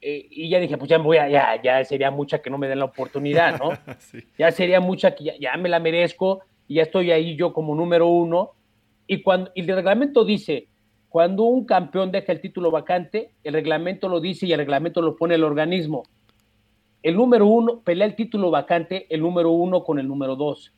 Eh, y ya dije, pues ya me voy a, ya, ya sería mucha que no me den la oportunidad, ¿no? sí. Ya sería mucha que ya, ya, me la merezco y ya estoy ahí yo como número uno. Y cuando y el reglamento dice, cuando un campeón deja el título vacante, el reglamento lo dice y el reglamento lo pone el organismo el número uno, pelea el título vacante, el número uno con el número dos.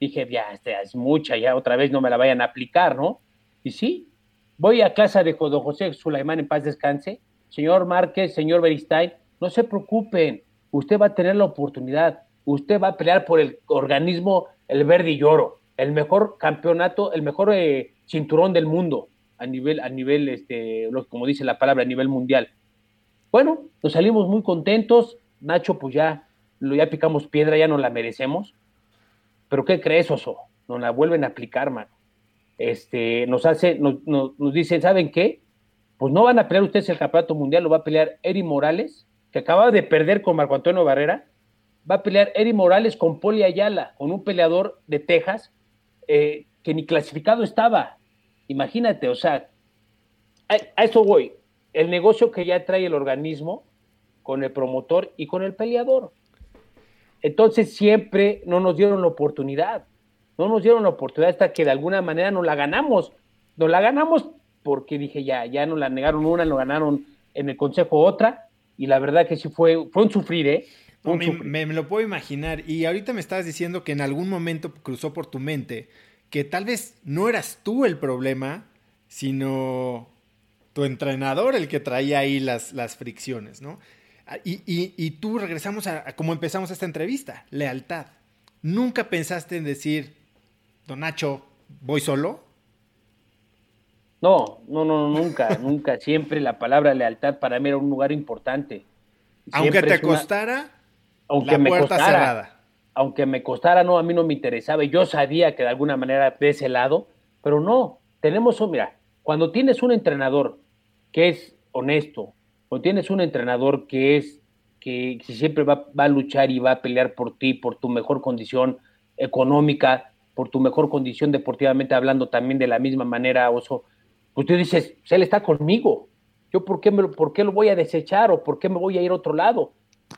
Dije, ya, esta es mucha, ya otra vez no me la vayan a aplicar, ¿no? Y sí, voy a casa de José Sulaimán en paz descanse. Señor Márquez, señor Beristain, no se preocupen, usted va a tener la oportunidad, usted va a pelear por el organismo, el verde y oro, el mejor campeonato, el mejor eh, cinturón del mundo a nivel, a nivel, este, como dice la palabra, a nivel mundial. Bueno, nos salimos muy contentos, Nacho pues ya ya picamos piedra, ya no la merecemos. Pero ¿qué crees, Oso? Nos la vuelven a aplicar, mano. Este, nos hace, nos, nos, dicen, ¿saben qué? Pues no van a pelear ustedes el campeonato mundial, lo va a pelear Eri Morales, que acaba de perder con Marco Antonio Barrera, va a pelear Eri Morales con Poli Ayala, con un peleador de Texas eh, que ni clasificado estaba. Imagínate, o sea, a, eso voy. El negocio que ya trae el organismo con el promotor y con el peleador. Entonces siempre no nos dieron la oportunidad. No nos dieron la oportunidad hasta que de alguna manera nos la ganamos. Nos la ganamos porque dije ya, ya nos la negaron una, nos ganaron en el consejo otra. Y la verdad que sí fue, fue un sufrir, ¿eh? me, me, lo puedo imaginar. Y ahorita me estabas diciendo que en algún momento cruzó por tu mente que tal vez no eras tú el problema, sino tu entrenador el que traía ahí las, las fricciones, ¿no? Ah, y, y, tú regresamos a, a, como empezamos esta entrevista, lealtad. ¿Nunca pensaste en decir, don Nacho, voy solo? No, no, no, nunca, nunca. Siempre la palabra lealtad para mí era un lugar importante. Aunque te costara, aunque la puerta me costara, cerrada aunque me costara, no, a mí no me interesaba. Yo sabía que de alguna manera de ese lado, pero no, tenemos, mira, cuando tienes un entrenador que es honesto, o tienes un entrenador que es, que, siempre va, a luchar y va a pelear por ti, por tu mejor condición económica, por tu mejor condición deportivamente hablando también de la misma manera, Oso, pues tú dices, pues él está conmigo, yo por qué, me, por qué lo voy a desechar o por qué me voy a ir a otro lado.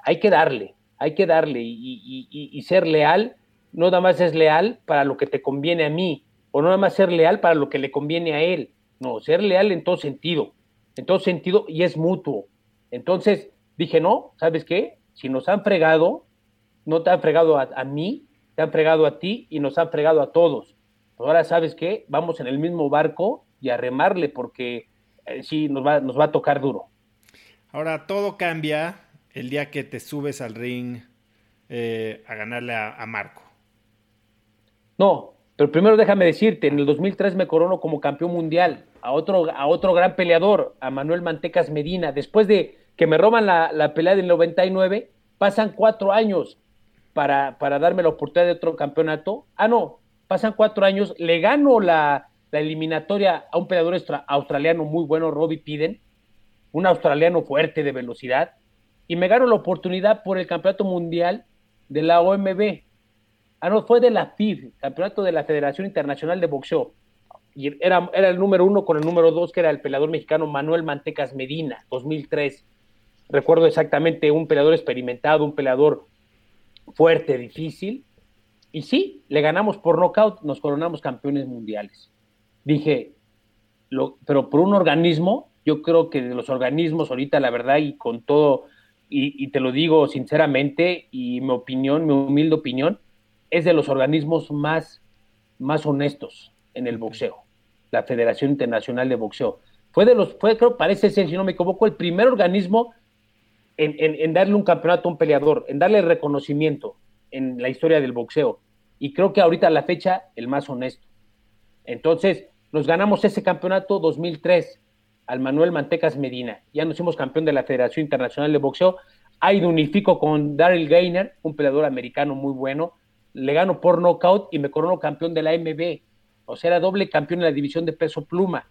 Hay que darle, hay que darle y, ser leal, no nada más es leal para lo que te conviene a mí, o no nada más ser leal para lo que le conviene a él, no, ser leal en todo sentido, en todo sentido y es mutuo. Entonces dije, no, ¿sabes qué? Si nos han fregado, no te han fregado a, mí, te han fregado a ti y nos han fregado a todos. ahora, ¿sabes qué? Vamos en el mismo barco y a remarle porque eh, sí, nos va, nos va a tocar duro. Ahora todo cambia el día que te subes al ring eh, a ganarle a, Marco? No, pero primero déjame decirte, en el 2003 me corono como campeón mundial a otro, a otro gran peleador, a Manuel Mantecas Medina. Después de que me roban la, la pelea del 99, pasan cuatro años para, para, darme la oportunidad de otro campeonato. Ah, no, pasan cuatro años, le gano la, la eliminatoria a un peleador australiano muy bueno, Robbie Piden, un australiano fuerte de velocidad, y me gano la oportunidad por el campeonato mundial de la OMB. Ah, no, fue de la FIB, campeonato de la Federación Internacional de Boxeo. Y era, era el número uno con el número dos, que era el peleador mexicano Manuel Mantecas Medina, 2003. Recuerdo exactamente un peleador experimentado, un peleador fuerte, difícil. Y sí, le ganamos por nocaut, nos coronamos campeones mundiales. Dije, pero por un organismo, yo creo que de los organismos ahorita, la verdad, y con todo y, te lo digo sinceramente, y mi opinión, mi humilde opinión, es de los organismos más, más honestos en el boxeo, la Federación Internacional de Boxeo. Fue de los, fue, creo, parece ser, si no me equivoco, el primer organismo en, en, darle un campeonato a un peleador, en darle reconocimiento en la historia del boxeo. Y creo que ahorita a la fecha, el más honesto. Entonces, nos ganamos ese campeonato 2003 al Manuel Mantecas Medina. Ya nos hicimos campeón de la Federación Internacional de Boxeo. Ahí unifico con Daryl Gainer, un peleador americano muy bueno. Le gano por nocaut y me corono campeón de la MB. O sea, era doble campeón en la división de peso pluma.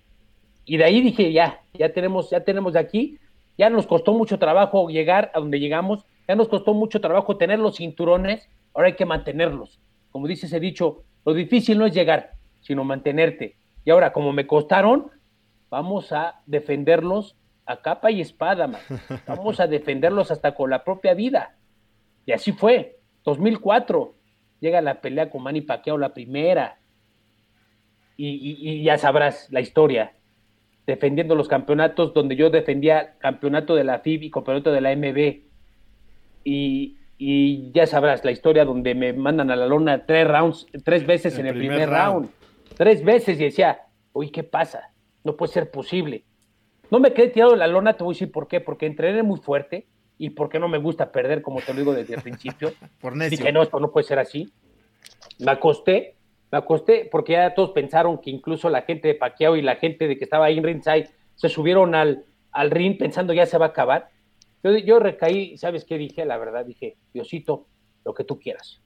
Y de ahí dije, ya, ya tenemos, ya tenemos de aquí. Ya nos costó mucho trabajo llegar a donde llegamos. Ya nos costó mucho trabajo tener los cinturones. Ahora hay que mantenerlos. Como dice ese dicho, lo difícil no es llegar, sino mantenerte. Y ahora, como me costaron, vamos a defenderlos a capa y espada, man. Vamos a defenderlos hasta con la propia vida. Y así fue. 2004 llega la pelea con Manny Pacquiao, la primera. Y, ya sabrás la historia. Defendiendo los campeonatos donde yo defendía campeonato de la FIB y campeonato de la MB. Y, ya sabrás la historia donde me mandan a la lona tres rounds, tres veces en el primer, round. Tres veces y decía, uy, ¿qué pasa? no puede ser posible. No me quedé tirado en la lona, te voy a decir por qué, porque entrené muy fuerte y porque no me gusta perder, como te lo digo desde el principio. por necio. Dije, no, esto no puede ser así. Me acosté, me acosté porque ya todos pensaron que incluso la gente de Paquiao y la gente de que estaba ahí en ringside se subieron al, al ring pensando ya se va a acabar. Yo, yo recaí, ¿sabes qué dije? La verdad, dije, Diosito, lo que tú quieras.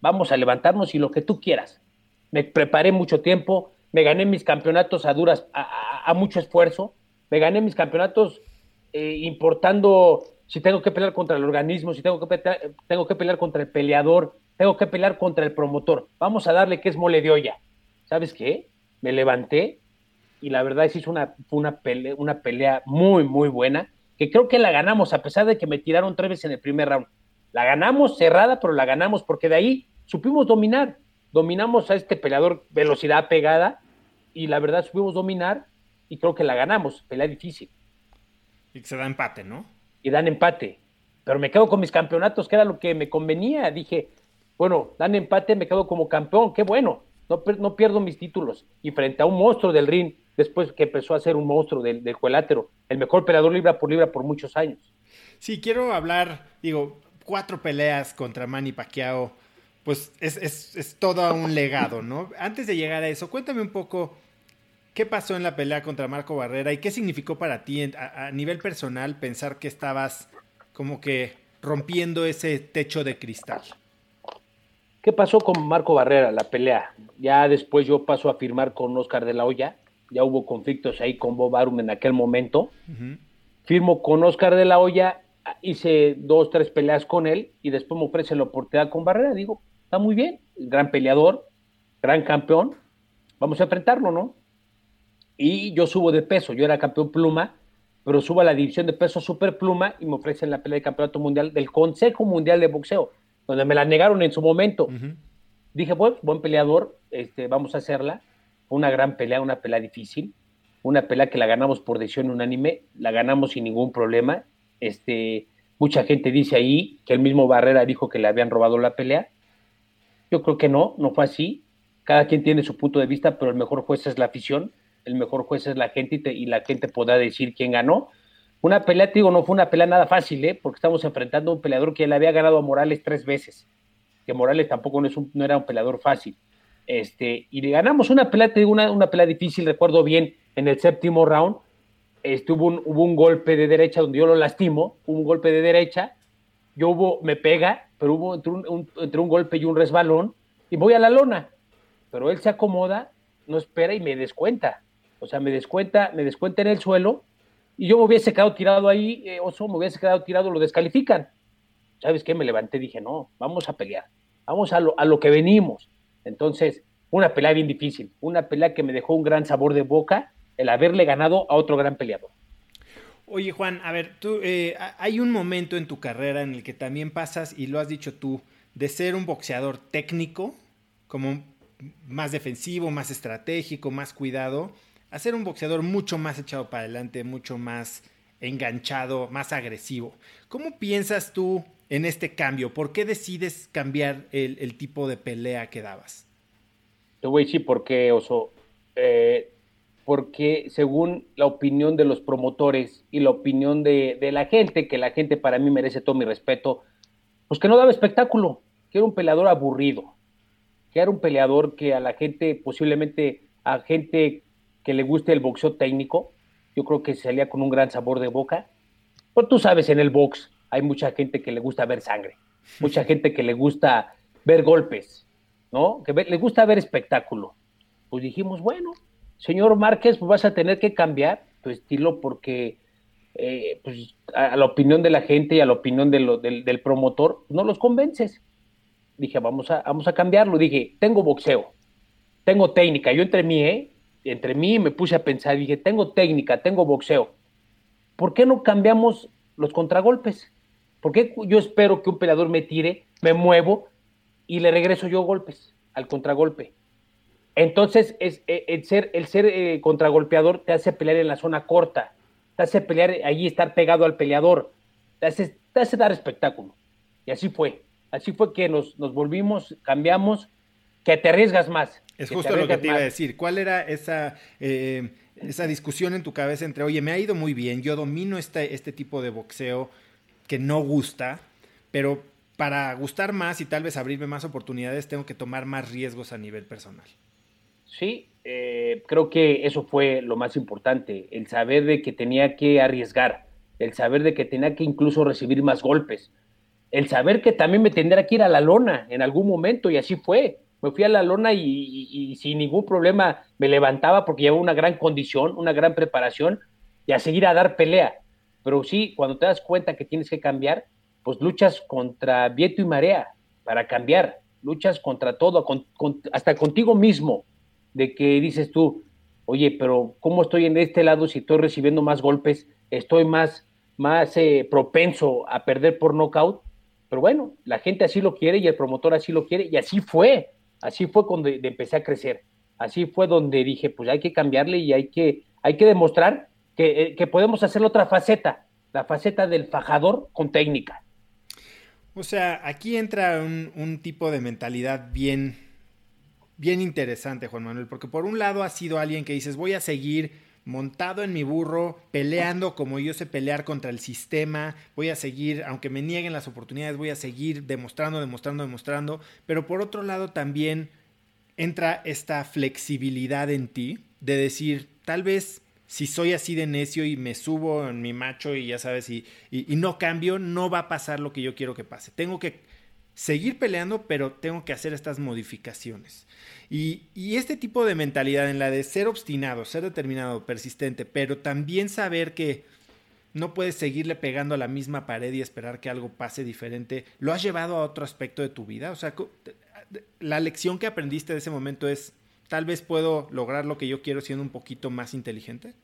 Vamos a levantarnos y lo que tú quieras. Me preparé mucho tiempo, me gané mis campeonatos a duras, a, mucho esfuerzo, me gané mis campeonatos eh, importando si tengo que pelear contra el organismo, si tengo que, pelear, tengo que pelear contra el peleador, tengo que pelear contra el promotor. Vamos a darle que es mole de olla. ¿Sabes qué? Me levanté y la verdad es que hizo una, una, pelea, una pelea muy, muy buena, que creo que la ganamos, a pesar de que me tiraron tres veces en el primer round. La ganamos cerrada, pero la ganamos porque de ahí supimos dominar. Dominamos a este peleador velocidad pegada y la verdad supimos dominar y creo que la ganamos. Pelea difícil. Y se da empate, ¿no? Y dan empate. Pero me quedo con mis campeonatos, que era lo que me convenía. Dije, bueno, dan empate, me quedo como campeón, qué bueno, no, no pierdo mis títulos. Y frente a un monstruo del ring, después que empezó a ser un monstruo del, del cuadrilátero, el mejor peleador libra por libra por muchos años. Sí, quiero hablar, digo, cuatro peleas contra Manny Pacquiao, pues es, es, es todo un legado, ¿no? Antes de llegar a eso, cuéntame un poco ¿Qué pasó en la pelea contra Marco Barrera y qué significó para ti a, nivel personal pensar que estabas como que rompiendo ese techo de cristal? ¿Qué pasó con Marco Barrera, la pelea? Ya después yo paso a firmar con Oscar de la Hoya, ya hubo conflictos ahí con Bob Arum en aquel momento. Firmo con Oscar de la Hoya, hice dos, tres peleas con él y después me ofrece la oportunidad con Barrera. Digo, está muy bien, gran peleador, gran campeón, vamos a enfrentarlo, ¿no? Y yo subo de peso, yo era campeón pluma, pero subo a la división de peso super pluma y me ofrecen la pelea de campeonato mundial del Consejo Mundial de Boxeo, donde me la negaron en su momento. Dije, pues, buen peleador, este, vamos a hacerla. una gran pelea, una pelea difícil, una pelea que la ganamos por decisión unánime, la ganamos sin ningún problema. Este, mucha gente dice ahí que el mismo Barrera dijo que le habían robado la pelea. Yo creo que no, no fue así. Cada quien tiene su punto de vista, pero el mejor juez es la afición el mejor juez es la gente y, la gente podrá decir quién ganó. Una pelea, te digo, no fue una pelea nada fácil, ¿eh? porque estamos enfrentando a un peleador que le había ganado a Morales tres veces, que Morales tampoco no, era un peleador fácil. Este, y le ganamos una pelea, te digo, una, una pelea difícil, recuerdo bien, en el séptimo round, este, hubo, un, hubo un golpe de derecha donde yo lo lastimo, un golpe de derecha, yo hubo, me pega, pero hubo entre un, entre un golpe y un resbalón, y voy a la lona, pero él se acomoda, no espera y me descuenta. O sea, me descuenta, me descuenta en el suelo y yo me hubiese quedado tirado ahí, eh, oso, me hubiese quedado tirado, lo descalifican. ¿Sabes qué? Me levanté y dije, no, vamos a pelear, vamos a lo, a lo que venimos. Entonces, una pelea bien difícil, una pelea que me dejó un gran sabor de boca el haberle ganado a otro gran peleador. Oye, Juan, a ver, tú, eh, hay un momento en tu carrera en el que también pasas, y lo has dicho tú, de ser un boxeador técnico, como más defensivo, más estratégico, más cuidado, a ser un boxeador mucho más echado para adelante, mucho más enganchado, más agresivo. ¿Cómo piensas tú en este cambio? ¿Por qué decides cambiar el, tipo de pelea que dabas? Te voy a decir por qué, Oso. Eh, porque según la opinión de los promotores y la opinión de, de, la gente, que la gente para mí merece todo mi respeto, pues que no daba espectáculo, que era un peleador aburrido, que era un peleador que a la gente, posiblemente a gente que le guste el boxeo técnico, yo creo que salía con un gran sabor de boca. Pero tú sabes, en el box hay mucha gente que le gusta ver sangre, mucha gente que le gusta ver golpes, ¿no? Que le gusta ver espectáculo. Pues dijimos, bueno, señor Márquez, pues vas a tener que cambiar tu estilo porque eh, pues, a, la opinión de la gente y a la opinión del, del, promotor no los convences. Dije, vamos a, vamos a cambiarlo. Dije, tengo boxeo, tengo técnica. Yo entre mí, ¿eh? Entre mí me puse a pensar, dije, tengo técnica, tengo boxeo. ¿Por qué no cambiamos los contragolpes? ¿Por qué yo espero que un peleador me tire, me muevo y le regreso yo golpes al contragolpe? Entonces, es, e, el ser, el ser eh, contragolpeador te hace pelear en la zona corta, te hace pelear allí, estar pegado al peleador, te hace, te hace dar espectáculo. Y así fue. Así fue que nos, nos volvimos, cambiamos, que te arriesgas más. Es justo lo que te iba a decir. ¿Cuál era esa, eh, esa discusión en tu cabeza entre, oye, me ha ido muy bien, yo domino este, este tipo de boxeo que no gusta, pero para gustar más y tal vez abrirme más oportunidades, tengo que tomar más riesgos a nivel personal? Sí, eh, creo que eso fue lo más importante, el saber de que tenía que arriesgar. el saber de que tenía que incluso recibir más golpes, el saber que también me tendría que ir a la lona en algún momento y así fue. Me fui a la lona y, sin ningún problema me levantaba porque llevaba una gran condición, una gran preparación y a seguir a dar pelea. Pero sí, cuando te das cuenta que tienes que cambiar, pues luchas contra viento y marea para cambiar, luchas contra todo, hasta contigo mismo, de que dices tú, oye, pero ¿cómo estoy en este lado si estoy recibiendo más golpes? Estoy más, más eh, propenso a perder por nocaut pero bueno, la gente así lo quiere y el promotor así lo quiere y así fue. Así fue cuando empecé a crecer. Así fue donde dije, pues hay que cambiarle y hay que, hay que demostrar que, eh, que podemos hacer otra faceta, la faceta del fajador con técnica. O sea, aquí entra un, un tipo de mentalidad bien, bien interesante, Juan Manuel, porque por un lado has sido alguien que dices, voy a seguir montado en mi burro, peleando como yo sé pelear contra el sistema, voy a seguir, aunque me nieguen las oportunidades, voy a seguir demostrando, demostrando, demostrando, pero por otro lado también entra esta flexibilidad en ti de decir, tal vez si soy así de necio y me subo en mi macho y ya sabes, y, y, no cambio, no va a pasar lo que yo quiero que pase. Tengo que seguir peleando, pero tengo que hacer estas modificaciones. Y, este tipo de mentalidad en la de ser obstinado, ser determinado, persistente, pero también saber que no puedes seguirle pegando a la misma pared y esperar que algo pase diferente, ¿lo has llevado a otro aspecto de tu vida? O sea, la lección que aprendiste de ese momento es, tal vez puedo lograr lo que yo quiero siendo un poquito más inteligente.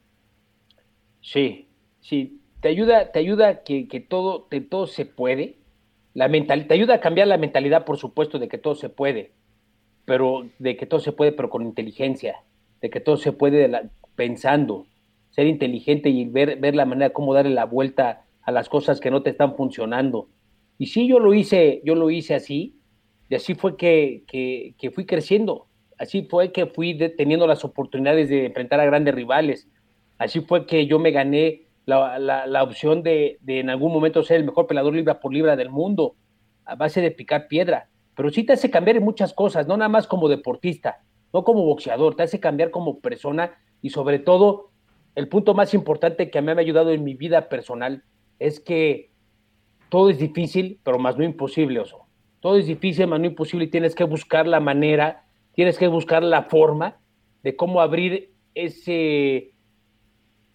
Sí, sí, te ayuda, te ayuda que, todo, que todo se puede, la mental, te ayuda a cambiar la mentalidad, por supuesto, de que todo se puede, pero de que todo se puede, pero con inteligencia, de que todo se puede pensando, ser inteligente y ver, ver la manera cómo darle la vuelta a las cosas que no te están funcionando. Y sí, yo lo hice, yo lo hice así, y así fue que, que, fui creciendo, así fue que fui teniendo las oportunidades de enfrentar a grandes rivales, así fue que yo me gané la, opción de, en algún momento ser el mejor pelador libra por libra del mundo, a base de picar piedra. Pero sí te hace cambiar en muchas cosas, no nada más como deportista, no como boxeador, te hace cambiar como persona y sobre todo el punto más importante que a mí me ha ayudado en mi vida personal es que todo es difícil, pero más no imposible, Oso. Todo es difícil, más no imposible y tienes que buscar la manera, tienes que buscar la forma de cómo abrir ese,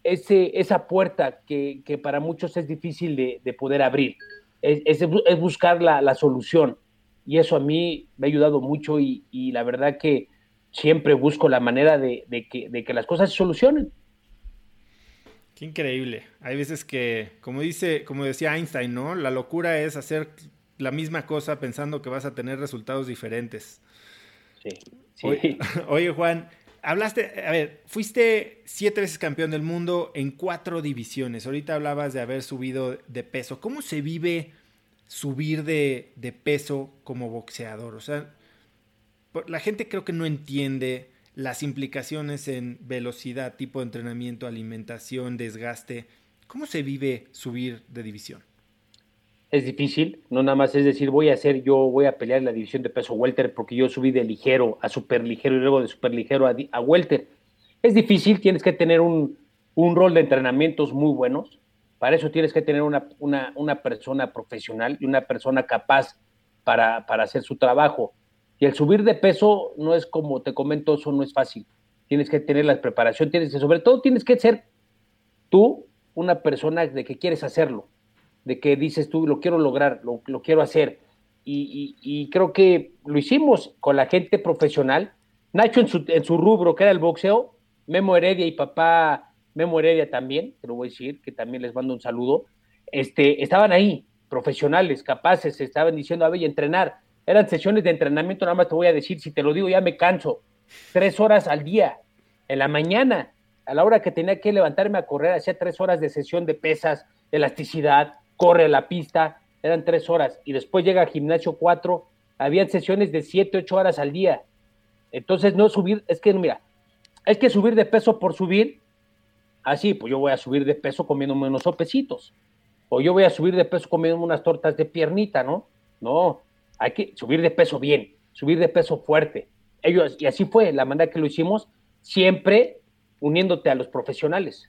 ese, esa puerta que, para muchos es difícil de, poder abrir. Es, buscar la, solución. Y eso a mí me ha ayudado mucho y, la verdad que siempre busco la manera de, que, que las cosas se solucionen. Qué increíble. Hay veces que, como dice, como decía Einstein, ¿no? La locura es hacer la misma cosa pensando que vas a tener resultados diferentes. Sí. sí. oye Juan, hablaste, a ver, fuiste siete veces campeón del mundo en cuatro divisiones. Ahorita hablabas de haber subido de peso. ¿Cómo se vive subir de, peso como boxeador? O sea, la gente creo que no entiende las implicaciones en velocidad, tipo de entrenamiento, alimentación, desgaste. ¿Cómo se vive subir de división? Es difícil, no nada más es decir, voy a hacer, yo voy a pelear en la división de peso welter porque yo subí de ligero a super ligero y luego de super ligero a, a welter. Es difícil, tienes que tener un, rol de entrenamientos muy buenos, para eso tienes que tener una, una, persona profesional y una persona capaz para, para, hacer su trabajo. Y el subir de peso no es como te comento, eso no es fácil. Tienes que tener la preparación, tienes que, sobre todo tienes que ser tú una persona de que quieres hacerlo de que dices tú, lo quiero lograr, lo, quiero hacer. Y, creo que lo hicimos con la gente profesional. Nacho en su, rubro, que era el boxeo, Memo Heredia y papá Memo Heredia también, te lo voy a decir, que también les mando un saludo, este, estaban ahí, profesionales, capaces, estaban diciendo, a ver, entrenar. Eran sesiones de entrenamiento, nada más te voy a decir, si te lo digo ya me canso. Tres horas al día, en la mañana, a la hora que tenía que levantarme a correr, hacía tres horas de sesión de pesas, elasticidad, corre la pista, eran tres horas, y después llega al gimnasio cuatro, había sesiones de siete, ocho horas al día. Entonces, no subir, es que, mira, es que subir de peso por subir, así, pues yo voy a subir de peso comiéndome unos sopecitos, o yo voy a subir de peso comiéndome unas tortas de piernita, ¿no? No, hay que subir de peso bien, subir de peso fuerte. Ellos, y así fue la manera que lo hicimos, siempre uniéndote a los profesionales.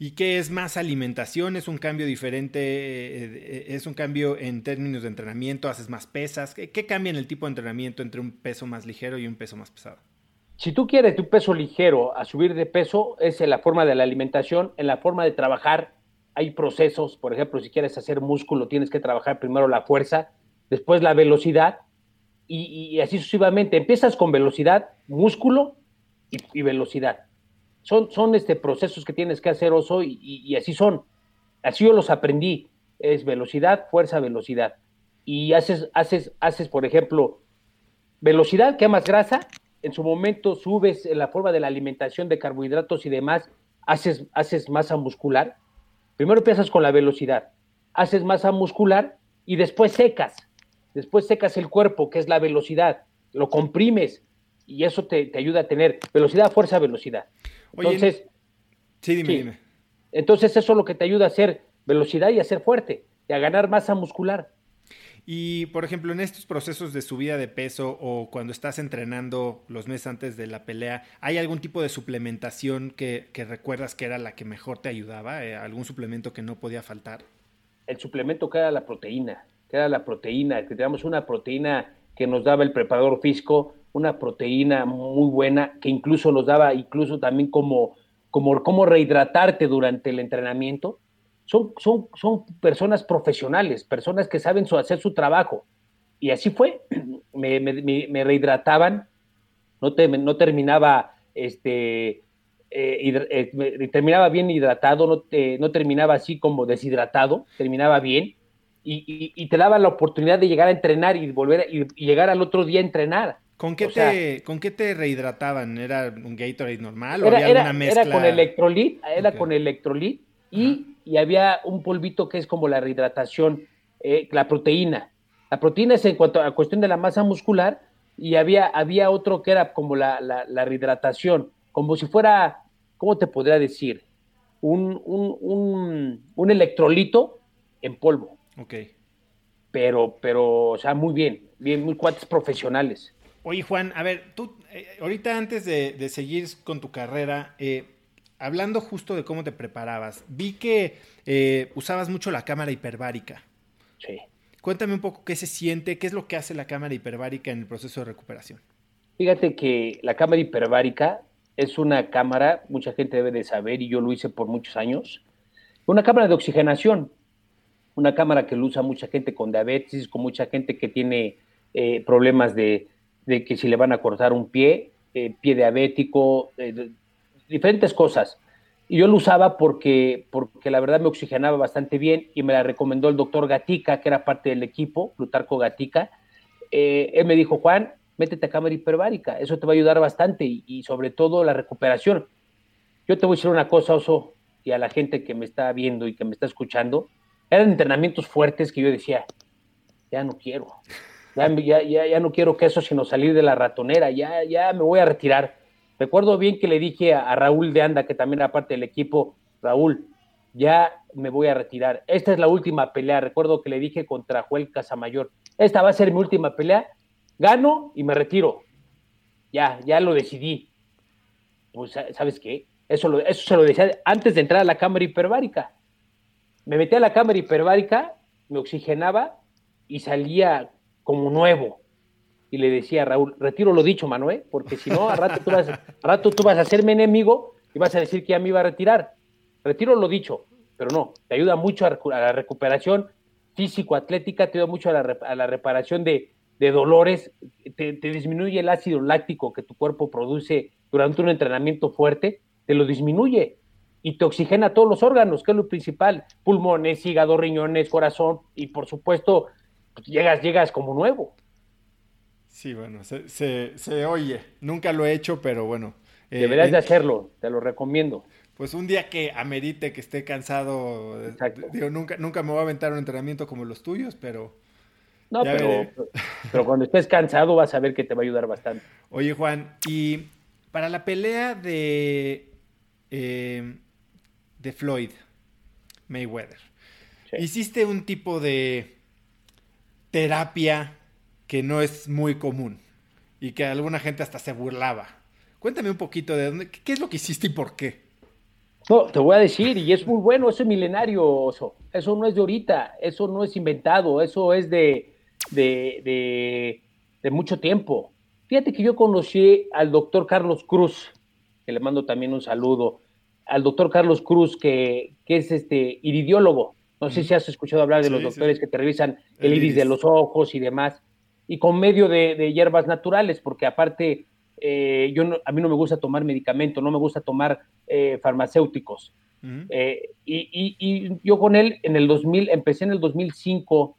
¿Y qué es más alimentación? ¿Es un cambio diferente? Eh, ¿Es un cambio en términos de entrenamiento? ¿Haces más pesas? ¿Qué, cambia en el tipo de entrenamiento entre un peso más ligero y un peso más pesado? Si tú quieres tu peso ligero a subir de peso, es en la forma de la alimentación, en la forma de trabajar. Hay procesos, por ejemplo, si quieres hacer músculo, tienes que trabajar primero la fuerza, después la velocidad y, así sucesivamente. Empiezas con velocidad, músculo y velocidad son, son este, procesos que tienes que hacer, Oso, y, así son. Así yo los aprendí. Es velocidad, fuerza, velocidad. Y haces, haces, haces, por ejemplo, velocidad, quemas grasa, en su momento subes en la forma de la alimentación de carbohidratos y demás, haces, haces masa muscular. Primero empiezas con la velocidad, haces masa muscular y después secas. Después secas el cuerpo, que es la velocidad, lo comprimes y eso te, te ayuda a tener velocidad, fuerza, velocidad. Entonces, sí, dime, dime. Entonces eso es lo que te ayuda a hacer velocidad y a ser fuerte, y a ganar masa muscular. Y, por ejemplo, en estos procesos de subida de peso o cuando estás entrenando los meses antes de la pelea, ¿hay algún tipo de suplementación que, recuerdas que era la que mejor te ayudaba? Eh, ¿Algún suplemento que no podía faltar? El suplemento que era la proteína, que era la proteína, que teníamos una proteína que nos daba el preparador físico, una proteína muy buena que incluso nos daba incluso también como, como, como rehidratarte durante el entrenamiento. Son, son, son personas profesionales, personas que saben hacer su trabajo. Y así fue, me, me, rehidrataban, no, no terminaba este, eh, eh, terminaba bien hidratado, no, no, terminaba así como deshidratado, terminaba bien y, y, te daba la oportunidad de llegar a entrenar y volver y, llegar al otro día a entrenar. ¿Con qué, te, ¿Con qué te rehidrataban? ¿Era un Gatorade normal o había alguna mezcla? Era con electrolit, era con electrolit y, y, había un polvito que es como la rehidratación, eh, la proteína. La proteína es en cuanto a la cuestión de la masa muscular y había, había otro que era como la, la, rehidratación, como si fuera, ¿cómo te podría decir? Un, un, un, un electrolito en polvo. Ok. Pero, pero, o sea, muy bien, bien, muy cuates profesionales. Oye, Juan, a ver, tú, eh, ahorita antes de, seguir con tu carrera, eh, hablando justo de cómo te preparabas, vi que eh, usabas mucho la cámara hiperbárica. Sí. Cuéntame un poco qué se siente, qué es lo que hace la cámara hiperbárica en el proceso de recuperación. Fíjate que la cámara hiperbárica es una cámara, mucha gente debe de saber, y yo lo hice por muchos años, una cámara de oxigenación, una cámara que lo usa mucha gente con diabetes, con mucha gente que tiene problemas de, de que si le van a cortar un pie, eh, pie diabético, eh, diferentes cosas. Y yo lo usaba porque, porque la verdad me oxigenaba bastante bien y me la recomendó el doctor Gatica, que era parte del equipo, Plutarco Gatica. Eh, él me dijo, Juan, métete a cámara hiperbárica, eso te va a ayudar bastante y, sobre todo la recuperación. Yo te voy a decir una cosa, Oso, y a la gente que me está viendo y que me está escuchando, eran entrenamientos fuertes que yo decía, ya no quiero, ya, ya, ya, no quiero queso sino salir de la ratonera, ya, ya me voy a retirar. Recuerdo bien que le dije a, Raúl de Anda, que también era parte del equipo, Raúl, ya me voy a retirar. Esta es la última pelea. Recuerdo que le dije contra Joel Casamayor, esta va a ser mi última pelea, gano y me retiro. Ya, ya lo decidí. Pues, ¿sabes qué? Eso, eso se lo decía antes de entrar a la cámara hiperbárica. Me metí a la cámara hiperbárica, me oxigenaba y salía como nuevo. Y le decía a Raúl, retiro lo dicho, Manuel, porque si no, a rato tú, vas, a rato hacerme enemigo y vas a decir que ya me iba a retirar. Retiro lo dicho, pero no, te ayuda mucho a, la recuperación físico-atlética, te ayuda mucho a la, reparación de, dolores, te, disminuye el ácido láctico que tu cuerpo produce durante un entrenamiento fuerte, te lo disminuye y te oxigena todos los órganos, que es lo principal, pulmones, hígado, riñones, corazón y por supuesto pues, llegas, llegas como nuevo. Sí, bueno, se, oye. Nunca lo he hecho, pero bueno. Eh, Deberías de hacerlo, te lo recomiendo. Pues un día que amerite que esté cansado, digo, nunca, nunca me voy a aventar un entrenamiento como los tuyos, pero... No, pero, pero, cuando estés cansado vas a ver que te va a ayudar bastante. Oye, Juan, y para la pelea de, eh, de Floyd Mayweather, hiciste un tipo de terapia que no es muy común y que alguna gente hasta se burlaba. Cuéntame un poquito de dónde, qué es lo que hiciste y por qué. No, te voy a decir, y es muy bueno, eso es milenario, eso, eso no es de ahorita, eso no es inventado, eso es de, de, de, mucho tiempo. Fíjate que yo conocí al doctor Carlos Cruz, que le mando también un saludo, al doctor Carlos Cruz, que, que es este iridiólogo. No sé si has escuchado hablar de los doctores que te revisan el, iris, de los ojos y demás, y con medio de, hierbas naturales, porque aparte eh, yo a mí no me gusta tomar medicamento, no me gusta tomar eh, farmacéuticos. Eh, y, yo con él en el 2000, empecé en el 2005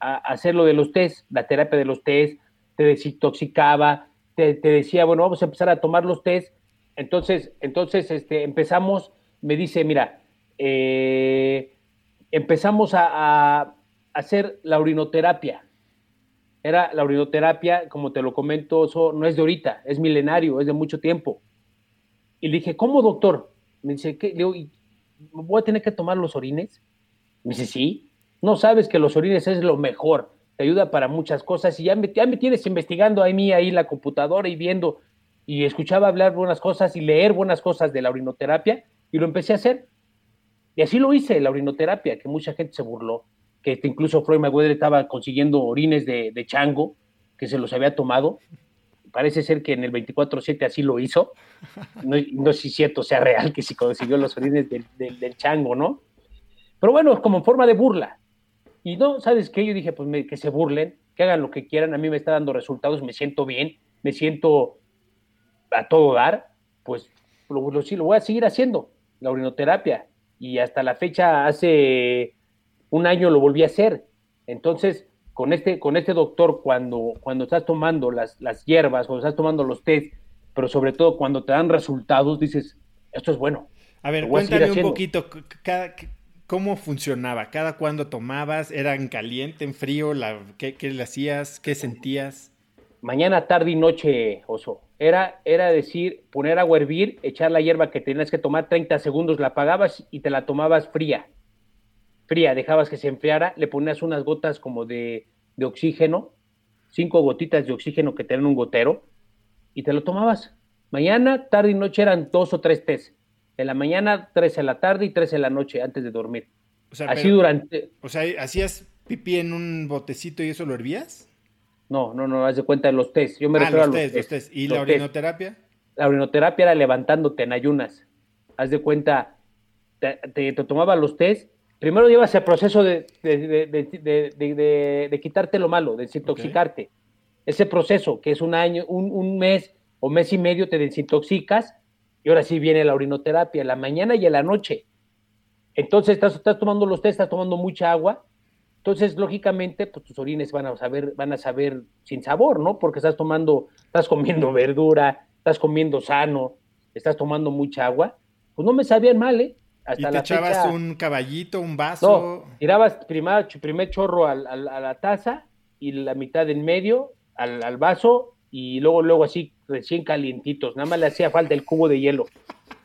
a, hacer lo de los test, la terapia de los test, te desintoxicaba, te, decía, bueno, vamos a empezar a tomar los test. Entonces, entonces este, empezamos, me dice, mira, empezamos a, hacer la urinoterapia. Era la urinoterapia, como te lo comento, eso no es de ahorita, es milenario, es de mucho tiempo. Y le dije, ¿cómo, doctor? Me dice, ¿qué? ¿voy a tener que tomar los orines? Me dice, sí. No sabes que los orines es lo mejor, te ayuda para muchas cosas. Y ya me, me tienes investigando a mí ahí la computadora y viendo, y escuchaba hablar buenas cosas y leer buenas cosas de la urinoterapia, y lo empecé a hacer. Y así lo hice, la orinoterapia, que mucha gente se burló, que incluso Freud Mayweather estaba consiguiendo orines de, chango, que se los había tomado, parece ser que en el 24-7 así lo hizo. No, no sé si cierto sea real que si consiguió los orines del, chango, ¿no? Pero bueno, como forma de burla. Y no, ¿sabes qué? Yo dije, pues que se burlen, que hagan lo que quieran, a mí me está dando resultados, me siento bien, me siento a todo dar, pues lo, lo, lo voy a seguir haciendo, la orinoterapia. Y hasta la fecha, hace un año lo volví a hacer. Entonces, con este, con este doctor cada cuando estás tomando las, las hierbas, cuando estás tomando los test, pero sobre todo cuando te dan resultados, dices, esto es bueno. A ver, cuéntame un poquito, ¿cómo funcionaba? ¿Cada cuándo tomabas? ¿Era en caliente, en frío? La, ¿qué, ¿Qué le hacías? ¿Qué sentías? Mañana, tarde y noche, oso. Era, era decir, poner agua a hervir, echar la hierba que tenías que tomar 30 segundos, la apagabas y te la tomabas fría fría, dejabas que se enfriara, le ponías unas gotas como de, oxígeno, cinco gotitas de oxígeno que tenían un gotero, y te lo tomabas. Mañana, tarde y noche eran dos o tres test. En la mañana, tres en la tarde y tres en la noche antes de dormir. O sea, Así durante. O sea, ¿hacías pipí en un botecito y eso lo hervías? No, no, no, haz de cuenta de los test. Yo me ah, refiero los a los test, test. ¿Y la orinoterapia? La orinoterapia era levantándote en ayunas. Haz de cuenta, te, te, te tomaba los test primero llevas el proceso de, de, quitarte lo malo, de desintoxicarte. Ese proceso, que es un año, un, mes o mes y medio, te desintoxicas y ahora sí viene la orinoterapia, en la mañana y en la noche. Entonces estás, estás tomando los test, estás tomando mucha agua. Entonces, lógicamente, pues tus orines van a saber, van a saber sin sabor, ¿no? Porque estás tomando, estás comiendo verdura, estás comiendo sano, estás tomando mucha agua. Pues no me sabían mal, ¿eh? ¿Y te echabas un caballito, un vaso? No, tirabas primer, primer chorro a la taza y la mitad en medio al, vaso y luego, luego así recién calientitos. Nada más le hacía falta el cubo de hielo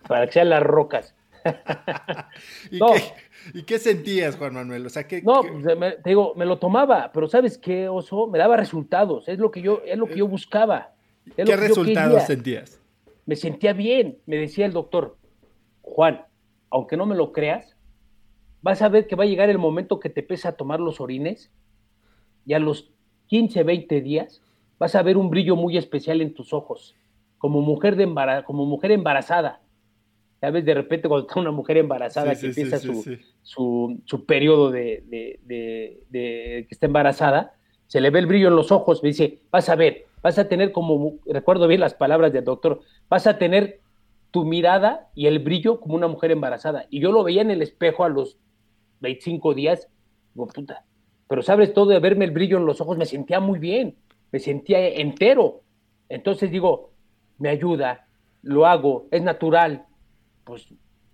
para que sean las rocas. ¿Y, qué, ¿Y, qué, sentías, Juan Manuel? O sea, ¿qué, no, pues, Me, te digo, me lo tomaba, pero ¿sabes qué, Oso? Me daba resultados, es lo que yo, es lo que yo buscaba. ¿Qué resultados sentías? Me sentía bien, me decía el doctor, Juan, aunque no me lo creas, vas a ver que va a llegar el momento que te pesa a tomar los orines y a los 15, 20 días vas a ver un brillo muy especial en tus ojos, como mujer, de como mujer embarazada. ¿Sabes? De repente cuando está una mujer embarazada que empieza su, su, periodo de, que está embarazada, se le ve el brillo en los ojos, me dice, vas a ver, vas a tener como, recuerdo bien las palabras del doctor, vas a tener tu mirada y el brillo como una mujer embarazada. Y yo lo veía en el espejo a los 25 días, digo, puta, pero sabes todo de verme el brillo en los ojos, me sentía muy bien, me sentía entero. Entonces digo, me ayuda, lo hago, es natural, pues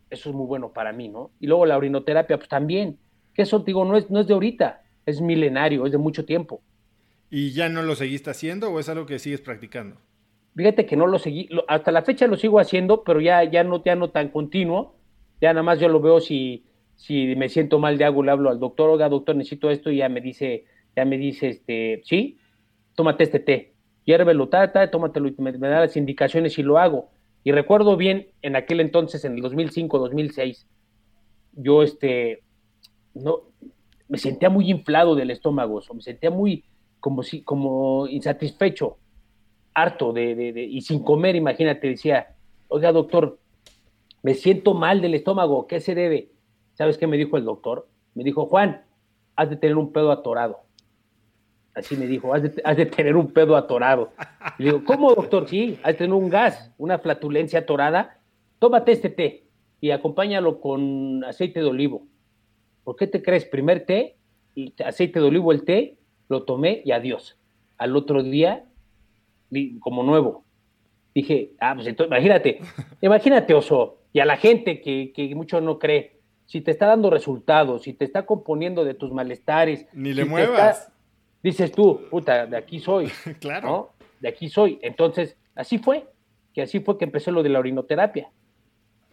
eso es muy bueno para mí, ¿no? Y luego la orinoterapia, pues también, que eso digo, no es, no es de ahorita, es milenario, es de mucho tiempo. ¿Y ya no lo seguiste haciendo o es algo que sigues practicando? Fíjate que no lo seguí, hasta la fecha lo sigo haciendo, pero ya, ya, no, ya no tan continuo. Ya nada más yo lo veo si, si me siento mal de algo, le hablo al doctor, oiga, doctor, necesito esto, y ya me dice, ya me dice, este, sí, tómate este té, hiérvelo, tata, tómatelo, y me, da las indicaciones y lo hago. Y recuerdo bien, en aquel entonces, en el 2005, 2006, yo este, no, me sentía muy inflado del estómago, me sentía muy como, si, como insatisfecho, harto de, de, y sin comer, imagínate, decía, oiga doctor, me siento mal del estómago, ¿qué se debe? ¿Sabes qué me dijo el doctor? Me dijo, Juan, has de tener un pedo atorado. Así me dijo, has de, tener un pedo atorado. Y le digo, ¿cómo, doctor? Sí, has de tener un gas, una flatulencia atorada. Tómate este té y acompáñalo con aceite de olivo. ¿Por qué te crees? Primer té, y aceite de olivo el té, lo tomé y adiós. Al otro día, como nuevo. Dije, ah, pues entonces, imagínate, imagínate, Oso, y a la gente que, que mucho no cree, si te está dando resultados, si te está componiendo de tus malestares. Ni le muevas. Dices tú, puta, de aquí soy. claro. De aquí soy. Entonces, así fue, que así fue que empezó lo de la orinoterapia.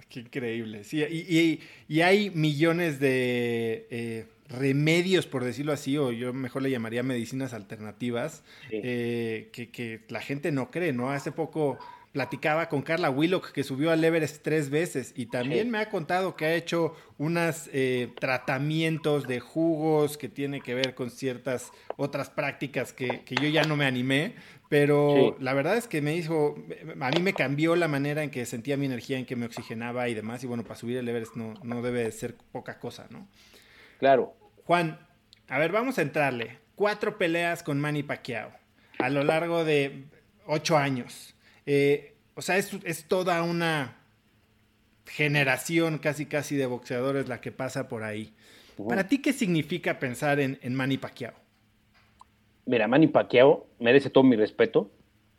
Qué increíble. Sí, y, y, hay millones de eh, remedios, por decirlo así, o yo mejor le llamaría medicinas alternativas, eh, que, que, la gente no cree, ¿no? Hace poco platicaba con Carla Willock, que subió al Everest tres veces, y también me ha contado que ha hecho unos eh, tratamientos de jugos que tiene que ver con ciertas otras prácticas que, yo ya no me animé, pero la verdad es que me dijo, a mí me cambió la manera en que sentía mi energía, en que me oxigenaba y demás, y bueno, para subir el Everest no, no debe ser poca cosa, ¿no? Claro. Juan, a ver, vamos a entrarle. Cuatro peleas con Manny Pacquiao a lo largo de ocho años. Eh, o sea, es, toda una generación casi casi de boxeadores la que pasa por ahí. ¿Para ti qué significa pensar en, en Manny Pacquiao? Mira, Manny Pacquiao merece todo mi respeto.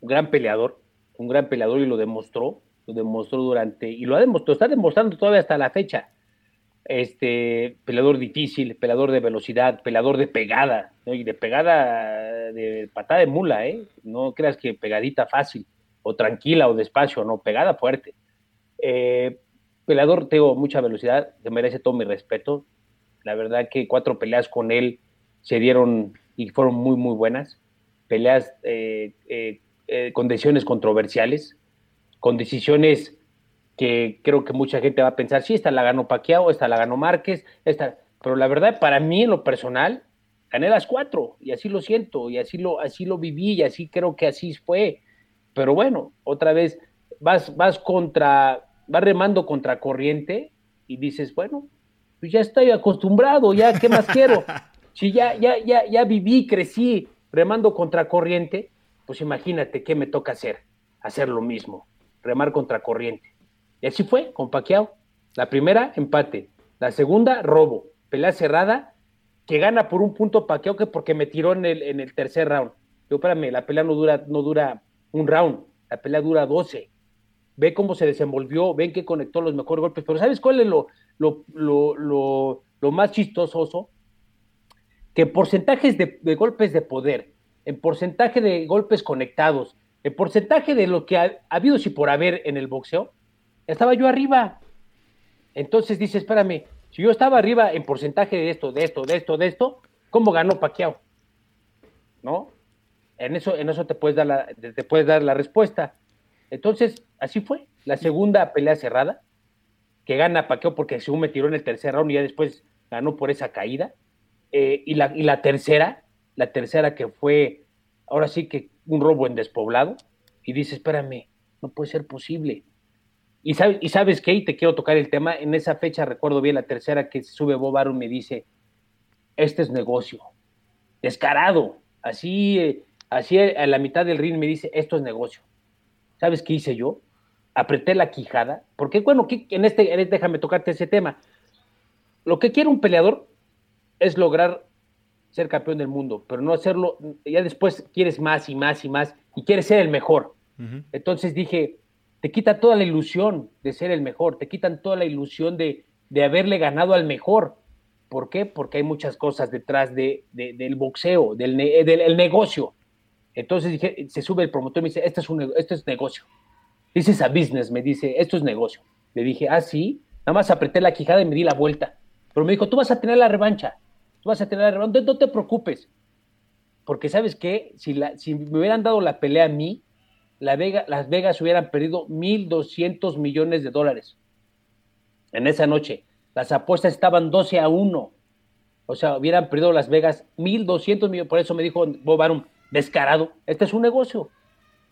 Un gran peleador, un gran peleador y lo demostró, lo demostró durante, y lo ha demostrado, está demostrando todavía hasta la fecha. Este, peleador difícil, peleador de velocidad, peleador de pegada, y de pegada de patada de mula, ¿eh? No creas que pegadita fácil o tranquila o despacio, no, pegada fuerte. Eh, peleador, tengo mucha velocidad, que merece todo mi respeto. La verdad que cuatro peleas con él se dieron y fueron muy, muy buenas. Peleas eh, eh, con decisiones controversiales, con decisiones que creo que mucha gente va a pensar, sí, esta la ganó Paquiao, esta la ganó Márquez, esta... pero la verdad, para mí en lo personal, gané las cuatro, y así lo siento, y así lo, así lo viví, y así creo que así fue. Pero bueno, otra vez vas, vas contra, vas remando contra corriente y dices, bueno, pues ya estoy acostumbrado, ya, ¿qué más quiero? Si ya, ya, ya, ya viví, crecí remando contra corriente, pues imagínate qué me toca hacer, hacer lo mismo, remar contra corriente. Y así fue con Paquiao. La primera, empate. La segunda, robo. Pelea cerrada, que gana por un punto Paquiao que porque me tiró en el, en el tercer round. Yo, espérame, la pelea no dura, no dura un round, la pelea dura 12. Ve cómo se desenvolvió, ven que conectó los mejores golpes, pero ¿sabes cuál es lo, lo, lo, lo, más chistoso? Que en porcentajes de, golpes de poder, en porcentaje de golpes conectados, en porcentaje de lo que ha, habido si por haber en el boxeo, estaba yo arriba. Entonces dice, espérame, si yo estaba arriba en porcentaje de esto, de esto, de esto, de esto, ¿cómo ganó Pacquiao? ¿No? En eso, en eso te puedes dar la, te puedes dar la respuesta. Entonces, así fue. La segunda pelea cerrada, que gana Paqueo porque según me tiró en el tercer round y ya después ganó por esa caída. Eh, y, la, y la tercera, la tercera que fue, ahora sí que un robo en despoblado. Y dice, espérame, no puede ser posible. Y, sabe, y sabes qué, y te quiero tocar el tema, en esa fecha recuerdo bien la tercera que sube Bob Arum me dice, este es negocio, descarado, así eh, Así a la mitad del ring me dice, esto es negocio. ¿Sabes qué hice yo? Apreté la quijada, porque bueno, en este, déjame tocarte ese tema. Lo que quiere un peleador es lograr ser campeón del mundo, pero no hacerlo, ya después quieres más y más y más, y quieres ser el mejor. Entonces dije, te quita toda la ilusión de ser el mejor, te quitan toda la ilusión de, de haberle ganado al mejor. ¿Por qué? Porque hay muchas cosas detrás de, del boxeo, del, del negocio. Entonces dije, se sube el promotor y me dice, esto es, un, esto es negocio. Dices a business, me dice, esto es negocio. Le dije, ah, sí. Nada más apreté la quijada y me di la vuelta. Pero me dijo, tú vas a tener la revancha. Tú vas a tener la revancha. No, te preocupes. Porque sabes qué, si, la, si me hubieran dado la pelea a mí, la Vega, Las Vegas hubieran perdido 1.200 millones de dólares en esa noche. Las apuestas estaban 12 a 1. O sea, hubieran perdido Las Vegas 1.200 millones. Por eso me dijo Bob Arum, descarado, este es un negocio.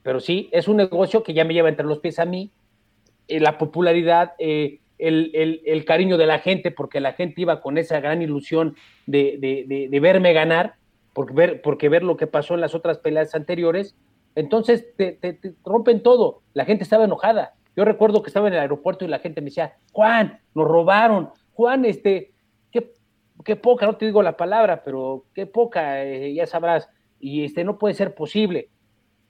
Pero sí, es un negocio que ya me lleva entre los pies a mí. Eh, la popularidad, eh, el, cariño de la gente, porque la gente iba con esa gran ilusión de, verme ganar, porque ver, porque ver lo que pasó en las otras peleas anteriores. Entonces te, rompen todo. La gente estaba enojada. Yo recuerdo que estaba en el aeropuerto y la gente me decía, Juan, nos robaron. Juan, este, qué, qué poca, no te digo la palabra, pero qué poca, eh, ya sabrás. Y este, no puede ser posible.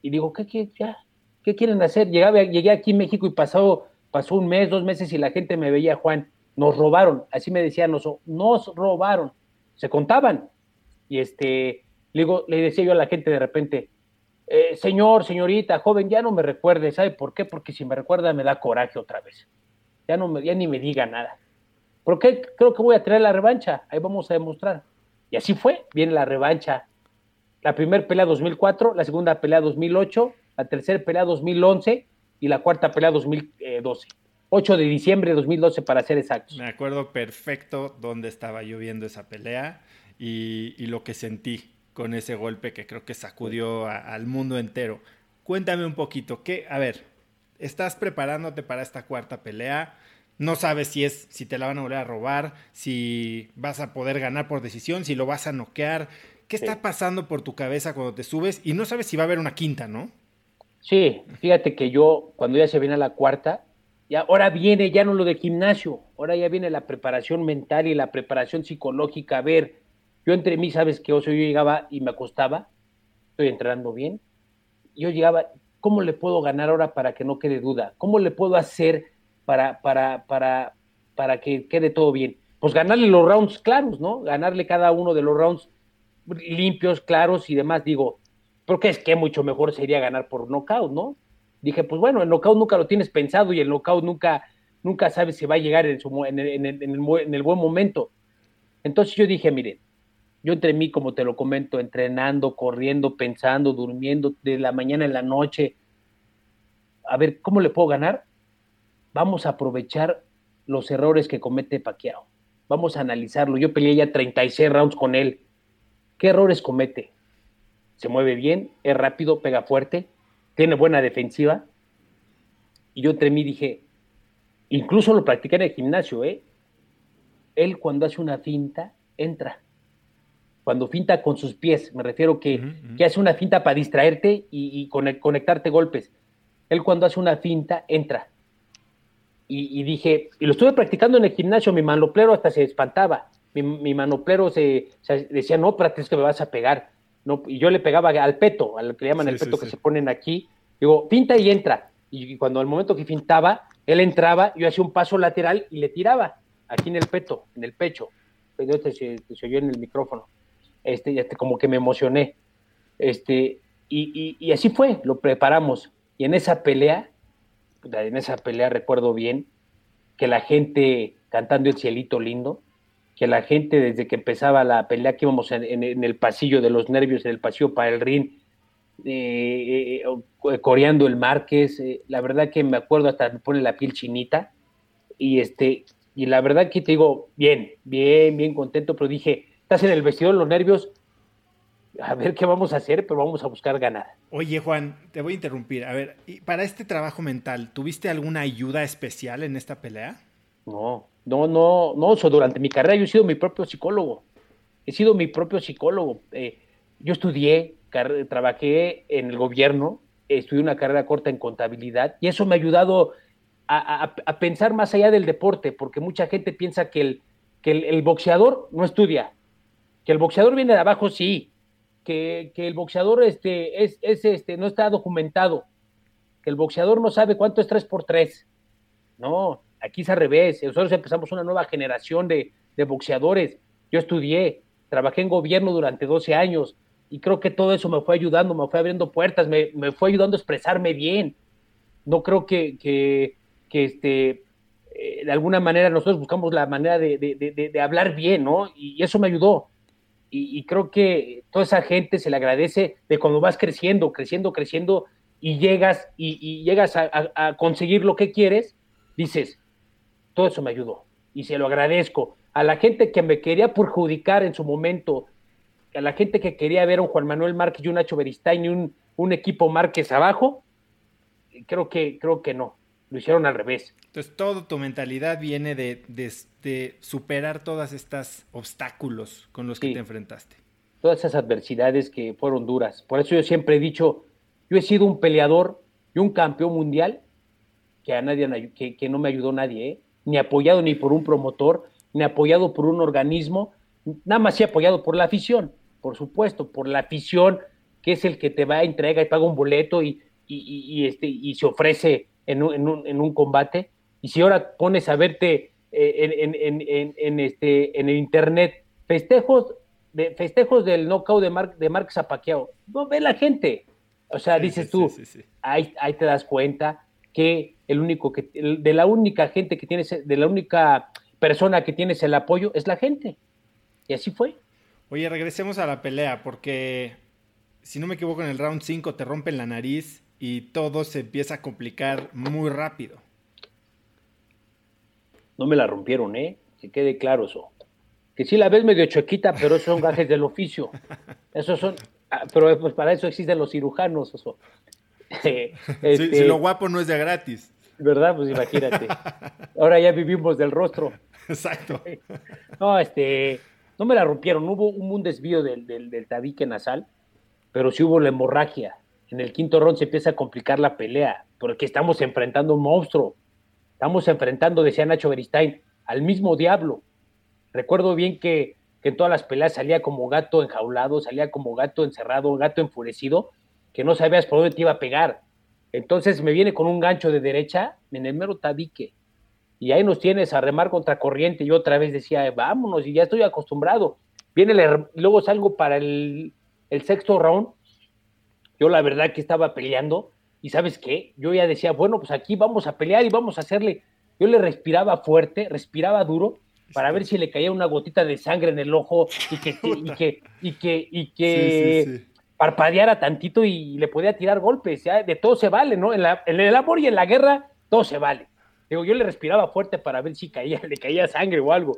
Y digo, ¿qué, qué, ya, ¿qué quieren hacer? llegué aquí en México y pasó, pasó un mes, dos meses y la gente me veía, Juan, nos robaron. Así me decían, nos, nos robaron. Se contaban. Y este, le, le decía yo a la gente de repente, eh, señor, señorita, joven, ya no me recuerde, ¿sabe por qué? Porque si me recuerda me da coraje otra vez. Ya, no me, ya ni me diga nada. ¿Por qué? Creo que voy a traer la revancha, ahí vamos a demostrar. Y así fue, viene la revancha. La primera pelea 2004, la segunda pelea 2008, la tercera pelea 2011 y la cuarta pelea 2012. 8 de diciembre de 2012 para ser exactos. Me acuerdo perfecto dónde estaba yo viendo esa pelea y, lo que sentí con ese golpe que creo que sacudió al mundo entero. Cuéntame un poquito, ¿qué? A ver, estás preparándote para esta cuarta pelea, no sabes si es si te la van a volver a robar, si vas a poder ganar por decisión, si lo vas a noquear. ¿Qué está pasando por tu cabeza cuando te subes? Y no sabes si va a haber una quinta, ¿no? Sí, fíjate que yo, cuando ya se viene a la cuarta, ya ahora viene ya no lo de gimnasio, ahora ya viene la preparación mental y la preparación psicológica. A ver, yo entre mí, sabes que yo llegaba y me acostaba, estoy entrenando bien, yo llegaba, ¿cómo le puedo ganar ahora para que no quede duda? ¿Cómo le puedo hacer para, para, para, para que quede todo bien? Pues ganarle los rounds claros, ¿no? Ganarle cada uno de los rounds limpios, claros y demás. Digo, porque es que mucho mejor sería ganar por knockout, ¿no? Dije, pues bueno, el knockout nunca lo tienes pensado y el knockout nunca, nunca sabes si va a llegar en, su, el, el buen momento. Entonces yo dije, miren, yo entre mí, como te lo comento, entrenando, corriendo, pensando, durmiendo de la mañana en la noche, a ver, ¿cómo le puedo ganar? Vamos a aprovechar los errores que comete Paquiao. Vamos a analizarlo. Yo peleé ya 36 rounds con él. ¿Qué errores comete? Se mueve bien, es rápido, pega fuerte, tiene buena defensiva. Y yo entre mí dije, incluso lo practiqué en el gimnasio, ¿eh? Él cuando hace una finta, entra cuando finta con sus pies, me refiero que, que hace una finta para distraerte y, conectarte golpes. Él cuando hace una finta, entra. Y, dije, y lo estuve practicando en el gimnasio, mi manoplero manoplero hasta se espantaba. Mi, manoplero se, decía, no, pero es que me vas a pegar. No, y yo le pegaba al peto, al que le llaman el peto que se ponen aquí. Digo, finta y entra. Y cuando al momento que fintaba, él entraba, yo hacía un paso lateral y le tiraba aquí en el peto, en el pecho. Pero te, se oyó en el micrófono este, este, como que me emocioné. Este, y, y, así fue, lo preparamos. Y en esa pelea, en esa pelea recuerdo bien que la gente cantando el cielito lindo, que la gente desde que empezaba la pelea que íbamos en, el pasillo de los nervios, en el pasillo para el ring, eh, eh, coreando el Márquez, eh, la verdad que me acuerdo hasta me pone la piel chinita y este y la verdad que te digo bien, bien, bien contento, pero dije, estás en el vestidor, los nervios, a ver qué vamos a hacer, pero vamos a buscar ganar. Oye, Juan, te voy a interrumpir. A ver, ¿y para este trabajo mental, ¿tuviste alguna ayuda especial en esta pelea? No, no, no, no. durante mi carrera yo he sido mi propio psicólogo. He sido mi propio psicólogo. Eh, yo estudié, trabajé en el gobierno, estudié una carrera corta en contabilidad y eso me ha ayudado a, pensar más allá del deporte, porque mucha gente piensa que el, que el boxeador no estudia, que el boxeador viene de abajo, sí. Que, el boxeador este, es, este, no está documentado. Que el boxeador no sabe cuánto es 3 por 3 No, aquí es al revés. Nosotros empezamos una nueva generación de, boxeadores. Yo estudié, trabajé en gobierno durante 12 años y creo que todo eso me fue ayudando, me fue abriendo puertas, me, fue ayudando a expresarme bien. No creo que, que, este, eh, de alguna manera nosotros buscamos la manera de, de, hablar bien, ¿no? Y eso me ayudó y, creo que toda esa gente se le agradece de cuando vas creciendo, creciendo, creciendo, y llegas y, llegas a, conseguir lo que quieres, dices, todo eso me ayudó y se lo agradezco. A la gente que me quería perjudicar en su momento, a la gente que quería ver a un Juan Manuel Márquez y un Nacho Beristain y un, un equipo Márquez abajo, creo que, creo que no, lo hicieron al revés. Entonces, toda tu mentalidad viene de, de, superar todos estos obstáculos con los que te enfrentaste. Todas esas adversidades que fueron duras. Por eso yo siempre he dicho, yo he sido un peleador y un campeón mundial que a nadie que, que no me ayudó nadie, ¿eh? Ni apoyado ni por un promotor, ni apoyado por un organismo, nada más he apoyado por la afición, por supuesto, por la afición que es el que te va, a entrega y paga un boleto y, y, este, y se ofrece en un, en, un, combate. Y si ahora pones a verte eh, en, en, este, en el internet festejos, de, festejos del knockout de Mark, de Mark Zapaqueado, no ve la gente. O sea, dices tú, ahí, ahí te das cuenta que el único que, de la única gente que tienes, de la única persona que tienes el apoyo es la gente. Y así fue. Oye, regresemos a la pelea, porque si no me equivoco, en el round 5 te rompen la nariz y todo se empieza a complicar muy rápido. No me la rompieron, ¿eh? Que quede claro eso. Que sí la ves medio chuequita, pero esos son gajes del oficio. Esos son, ah, pero pues para eso existen los cirujanos. Eso. si, este, lo guapo no es de gratis. ¿Verdad? Pues imagínate. Ahora ya vivimos del rostro. Exacto. No, este, no me la rompieron. Hubo un, desvío del, del, tabique nasal, pero sí hubo la hemorragia. En el quinto round se empieza a complicar la pelea, porque estamos enfrentando un monstruo. Estamos enfrentando, decía Nacho Beristain, al mismo diablo. Recuerdo bien que, que en todas las peleas salía como gato enjaulado, salía como gato encerrado, gato enfurecido, que no sabías por dónde te iba a pegar. Entonces me viene con un gancho de derecha en el mero tabique. Y ahí nos tienes a remar contra corriente. Y otra vez decía, vámonos, y ya estoy acostumbrado. Viene el, luego salgo para el, el sexto round. Yo la verdad que estaba peleando. Y sabes qué? Yo ya decía, bueno, pues aquí vamos a pelear y vamos a hacerle. Yo le respiraba fuerte, respiraba duro para ver si le caía una gotita de sangre en el ojo y que, y que, y que, y que, parpadeara tantito y le podía tirar golpes, de todo se vale, ¿no? En, el amor y en la guerra, todo se vale. Digo, yo le respiraba fuerte para ver si caía, le caía sangre o algo.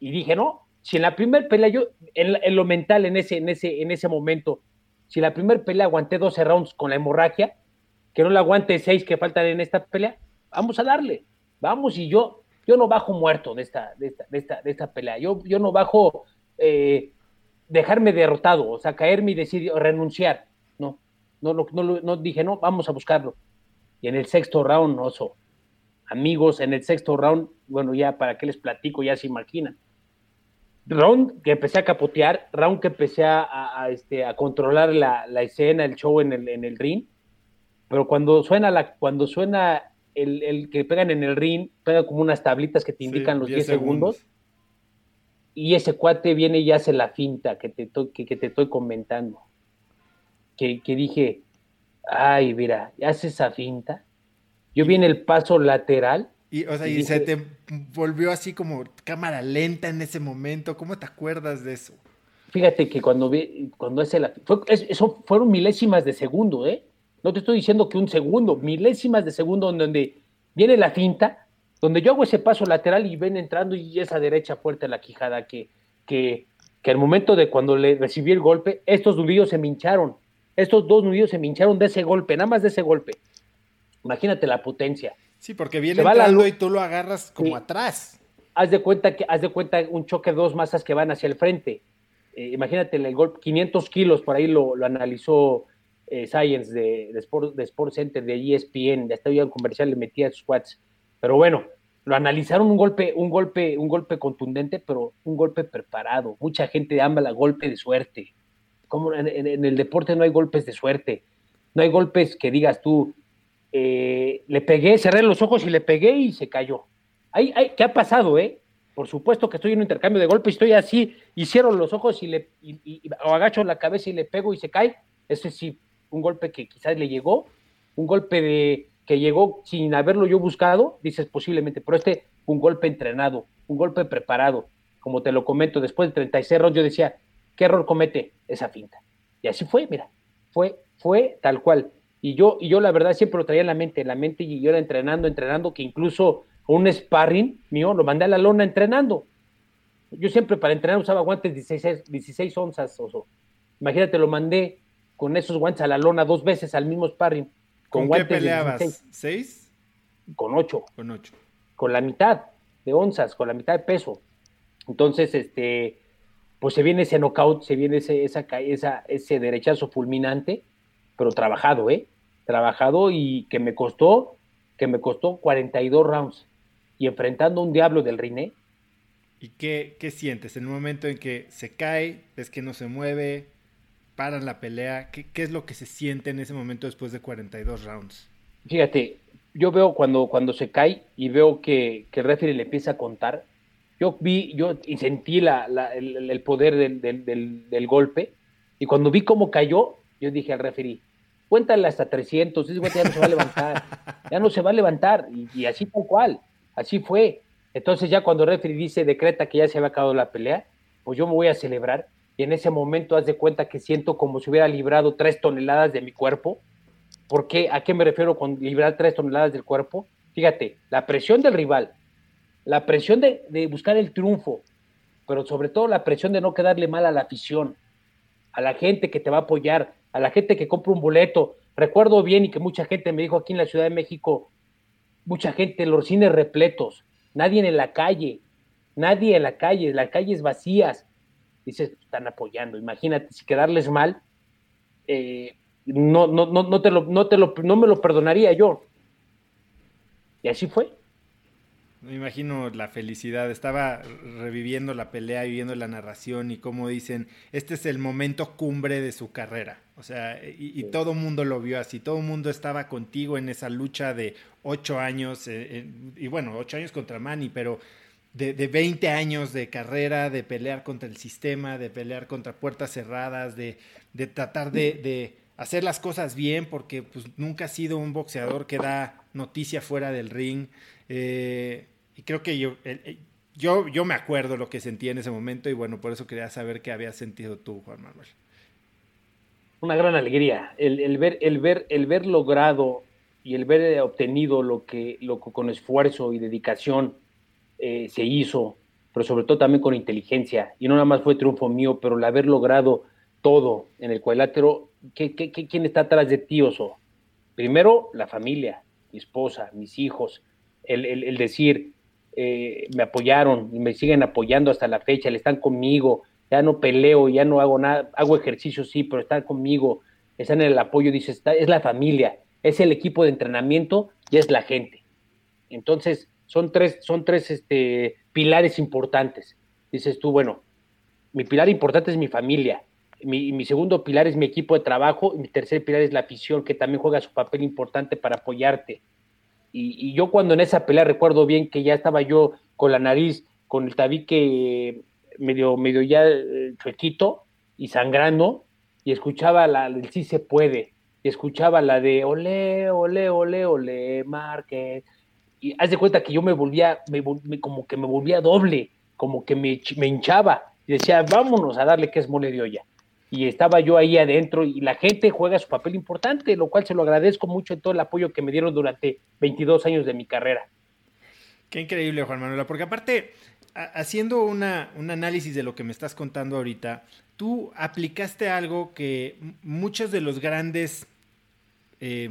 Y dije, no, si en la primera pelea, yo, en, lo mental, en ese, en, ese, en ese momento, si en la primera pelea aguanté 12 rounds con la hemorragia, que no la aguante 6 que faltan en esta pelea, vamos a darle, vamos, y yo, yo no bajo muerto de esta, de esta, de esta, de esta pelea, yo, yo no bajo eh, dejarme derrotado, o sea, caerme y decir renunciar. No, no, no, no, no dije, no, vamos a buscarlo. Y en el sexto round, oso, amigos, en el sexto round, bueno, ya para qué les platico, ya se imaginan. Round que empecé a capotear, round que empecé a, este, a controlar la, la, escena, el show en el, en el ring, pero cuando suena, la, cuando suena el, el que pegan en el ring, pega como unas tablitas que te indican los 10 segundos y ese cuate viene y hace la finta que te, que, te estoy comentando. Que, dije, ay, mira, hace esa finta. Yo vi en el paso lateral. Y, o sea, y, se te volvió así como cámara lenta en ese momento. ¿Cómo te acuerdas de eso? Fíjate que cuando vi, cuando hace la fue, eso fueron milésimas de segundo, ¿eh? No te estoy diciendo que un segundo, milésimas de segundo donde viene la finta donde yo hago ese paso lateral y ven entrando y esa derecha fuerte a la quijada que, que, que al momento de cuando le recibí el golpe, estos nudillos se me hincharon. Estos dos nudillos se me hincharon de ese golpe, nada más de ese golpe. Imagínate la potencia. Sí, porque viene entrando y tú lo agarras como atrás. Haz de cuenta que haz de cuenta un choque de dos masas que van hacia el frente. Eh, imagínate el golpe, 500 kilos, por ahí lo, analizó eh, Science de, de, Sport, de Sport Center, de ESPN, ya estaba en comercial, le metía sus watts pero bueno, lo analizaron un golpe, un golpe, un golpe contundente, pero un golpe preparado. Mucha gente ama el golpe de suerte. Como en, el deporte no hay golpes de suerte. No hay golpes que digas tú, eh, le pegué, cerré los ojos y le pegué y se cayó. Hay, hay, ¿Qué ha pasado, eh? Por supuesto que estoy en un intercambio de golpes, estoy así, y cierro los ojos y le o agacho la cabeza y le pego y se cae. Ese sí, un golpe que quizás le llegó, un golpe de, que llegó sin haberlo yo buscado, dices posiblemente, pero este un golpe entrenado, un golpe preparado, como te lo comento, después de 36 rounds yo decía, ¿qué error comete esa finta? Y así fue, mira, fue, fue tal cual. Y yo, y yo la verdad siempre lo traía en la mente, en la mente y yo era entrenando, entrenando, que incluso un sparring mío lo mandé a la lona entrenando. Yo siempre para entrenar usaba guantes 16, 16 onzas, oso. Imagínate, lo mandé con esos guantes a la lona dos veces al mismo sparring. ¿Con, qué peleabas? ¿Seis? Con ocho. Con ocho. Con la mitad de onzas, con la mitad de peso. Entonces, este, pues se viene ese knockout, se viene ese, esa, esa, ese derechazo fulminante, pero trabajado, ¿eh? Trabajado y que me costó, que me costó 42 rounds. Y enfrentando a un diablo del Riné. ¿Y qué, qué sientes en el momento en que se cae, ves que no se mueve, paran la pelea? ¿Qué, ¿Qué, es lo que se siente en ese momento después de 42 rounds? Fíjate, yo veo cuando, cuando se cae y veo que, que el referee le empieza a contar, yo vi, yo y sentí la, el, el, poder del, del, del, golpe, y cuando vi cómo cayó, yo dije al referee, cuéntale hasta 300, ese ya no se va a levantar, ya no se va a levantar, y, y, así tal cual, así fue. Entonces ya cuando el referee dice, decreta que ya se había acabado la pelea, pues yo me voy a celebrar, y en ese momento haz de cuenta que siento como si hubiera librado tres toneladas de mi cuerpo. ¿Por qué? ¿A qué me refiero con librar tres toneladas del cuerpo? Fíjate, la presión del rival, la presión de, de, buscar el triunfo, pero sobre todo la presión de no quedarle mal a la afición, a la gente que te va a apoyar, a la gente que compra un boleto. Recuerdo bien y que mucha gente me dijo aquí en la Ciudad de México, mucha gente, los cines repletos, nadie en la calle, nadie en la calle, las calles vacías. Dices, están apoyando. Imagínate, si quedarles mal, eh, no, no, no, no, te lo, no, te lo, no me lo perdonaría yo. Y así fue. Me imagino la felicidad. Estaba reviviendo la pelea y viendo la narración y como dicen, este es el momento cumbre de su carrera. O sea, y, y todo el mundo lo vio así. Todo el mundo estaba contigo en esa lucha de ocho años. Eh, eh, y bueno, ocho años contra Manny, pero de, de 20 años de carrera, de pelear contra el sistema, de pelear contra puertas cerradas, de, de tratar de, de hacer las cosas bien, porque pues nunca ha sido un boxeador que da noticia fuera del ring. Eh, y creo que yo, eh, yo, yo me acuerdo lo que sentí en ese momento y bueno, por eso quería saber qué habías sentido tú, Juan Manuel. Una gran alegría, el, el ver, el, ver, el ver logrado y el ver obtenido lo que, lo con esfuerzo y dedicación eh, se hizo, pero sobre todo también con inteligencia. Y no nada más fue triunfo mío, pero el haber logrado todo en el cuadrilátero, ¿qué, qué, quién está atrás de ti, Oso? Primero, la familia, mi esposa, mis hijos, el, decir, eh, me apoyaron y me siguen apoyando hasta la fecha, le están conmigo, ya no peleo, ya no hago nada, hago ejercicio sí, pero están conmigo, están en el apoyo, dices, está, es la familia, es el equipo de entrenamiento y es la gente. Entonces, son tres, son tres este, pilares importantes. Dices tú, bueno, mi pilar importante es mi familia, mi, mi, segundo pilar es mi equipo de trabajo y mi tercer pilar es la afición, que también juega su papel importante para apoyarte. Y, y, yo cuando en esa pelea recuerdo bien que ya estaba yo con la nariz, con el tabique medio, medio ya chuequito y sangrando, y escuchaba la el sí se puede, y escuchaba la de ole, ole, ole, ole, Márquez. Y haz de cuenta que yo me volvía, me, como que me volvía doble, como que me, me hinchaba, y decía, vámonos a darle que es mole de olla y estaba yo ahí adentro y la gente juega su papel importante, lo cual se lo agradezco mucho en todo el apoyo que me dieron durante 22 años de mi carrera. Qué increíble, Juan Manuel, porque aparte, haciendo una, un análisis de lo que me estás contando ahorita, tú aplicaste algo que muchos de los grandes eh,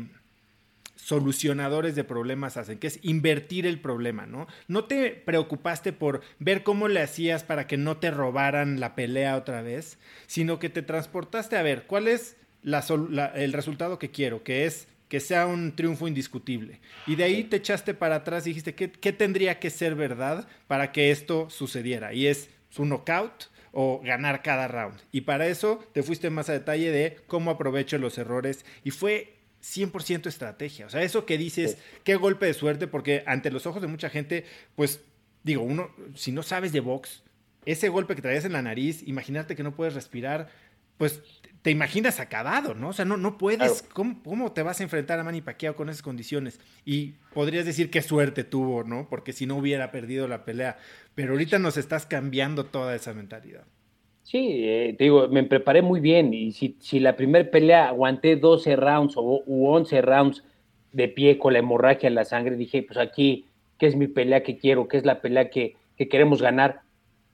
solucionadores de problemas hacen, que es invertir el problema, ¿no? No te preocupaste por ver cómo le hacías para que no te robaran la pelea otra vez, sino que te transportaste a ver cuál es la, la, el resultado que quiero, que es que sea un triunfo indiscutible. Y de ahí te echaste para atrás y dijiste, ¿qué, qué tendría que ser verdad para que esto sucediera? Y es su knockout o ganar cada round. Y para eso te fuiste más a detalle de cómo aprovecho los errores. Y fue 100% estrategia. O sea, eso que dices, sí. qué golpe de suerte, porque ante los ojos de mucha gente, pues digo, uno, si no sabes de box, ese golpe que traías en la nariz, imaginarte que no puedes respirar, pues te imaginas acabado, ¿no? O sea, no, no puedes, claro. ¿cómo, ¿cómo, te vas a enfrentar a Manny Pacquiao con esas condiciones? Y podrías decir qué suerte tuvo, ¿no? Porque si no hubiera perdido la pelea, pero ahorita nos estás cambiando toda esa mentalidad. Sí, eh, te digo, me preparé muy bien y si, si la primera pelea aguanté 12 rounds o u 11 rounds de pie con la hemorragia en la sangre, dije, pues aquí, ¿qué es mi pelea que quiero? ¿Qué es la pelea que, que queremos ganar?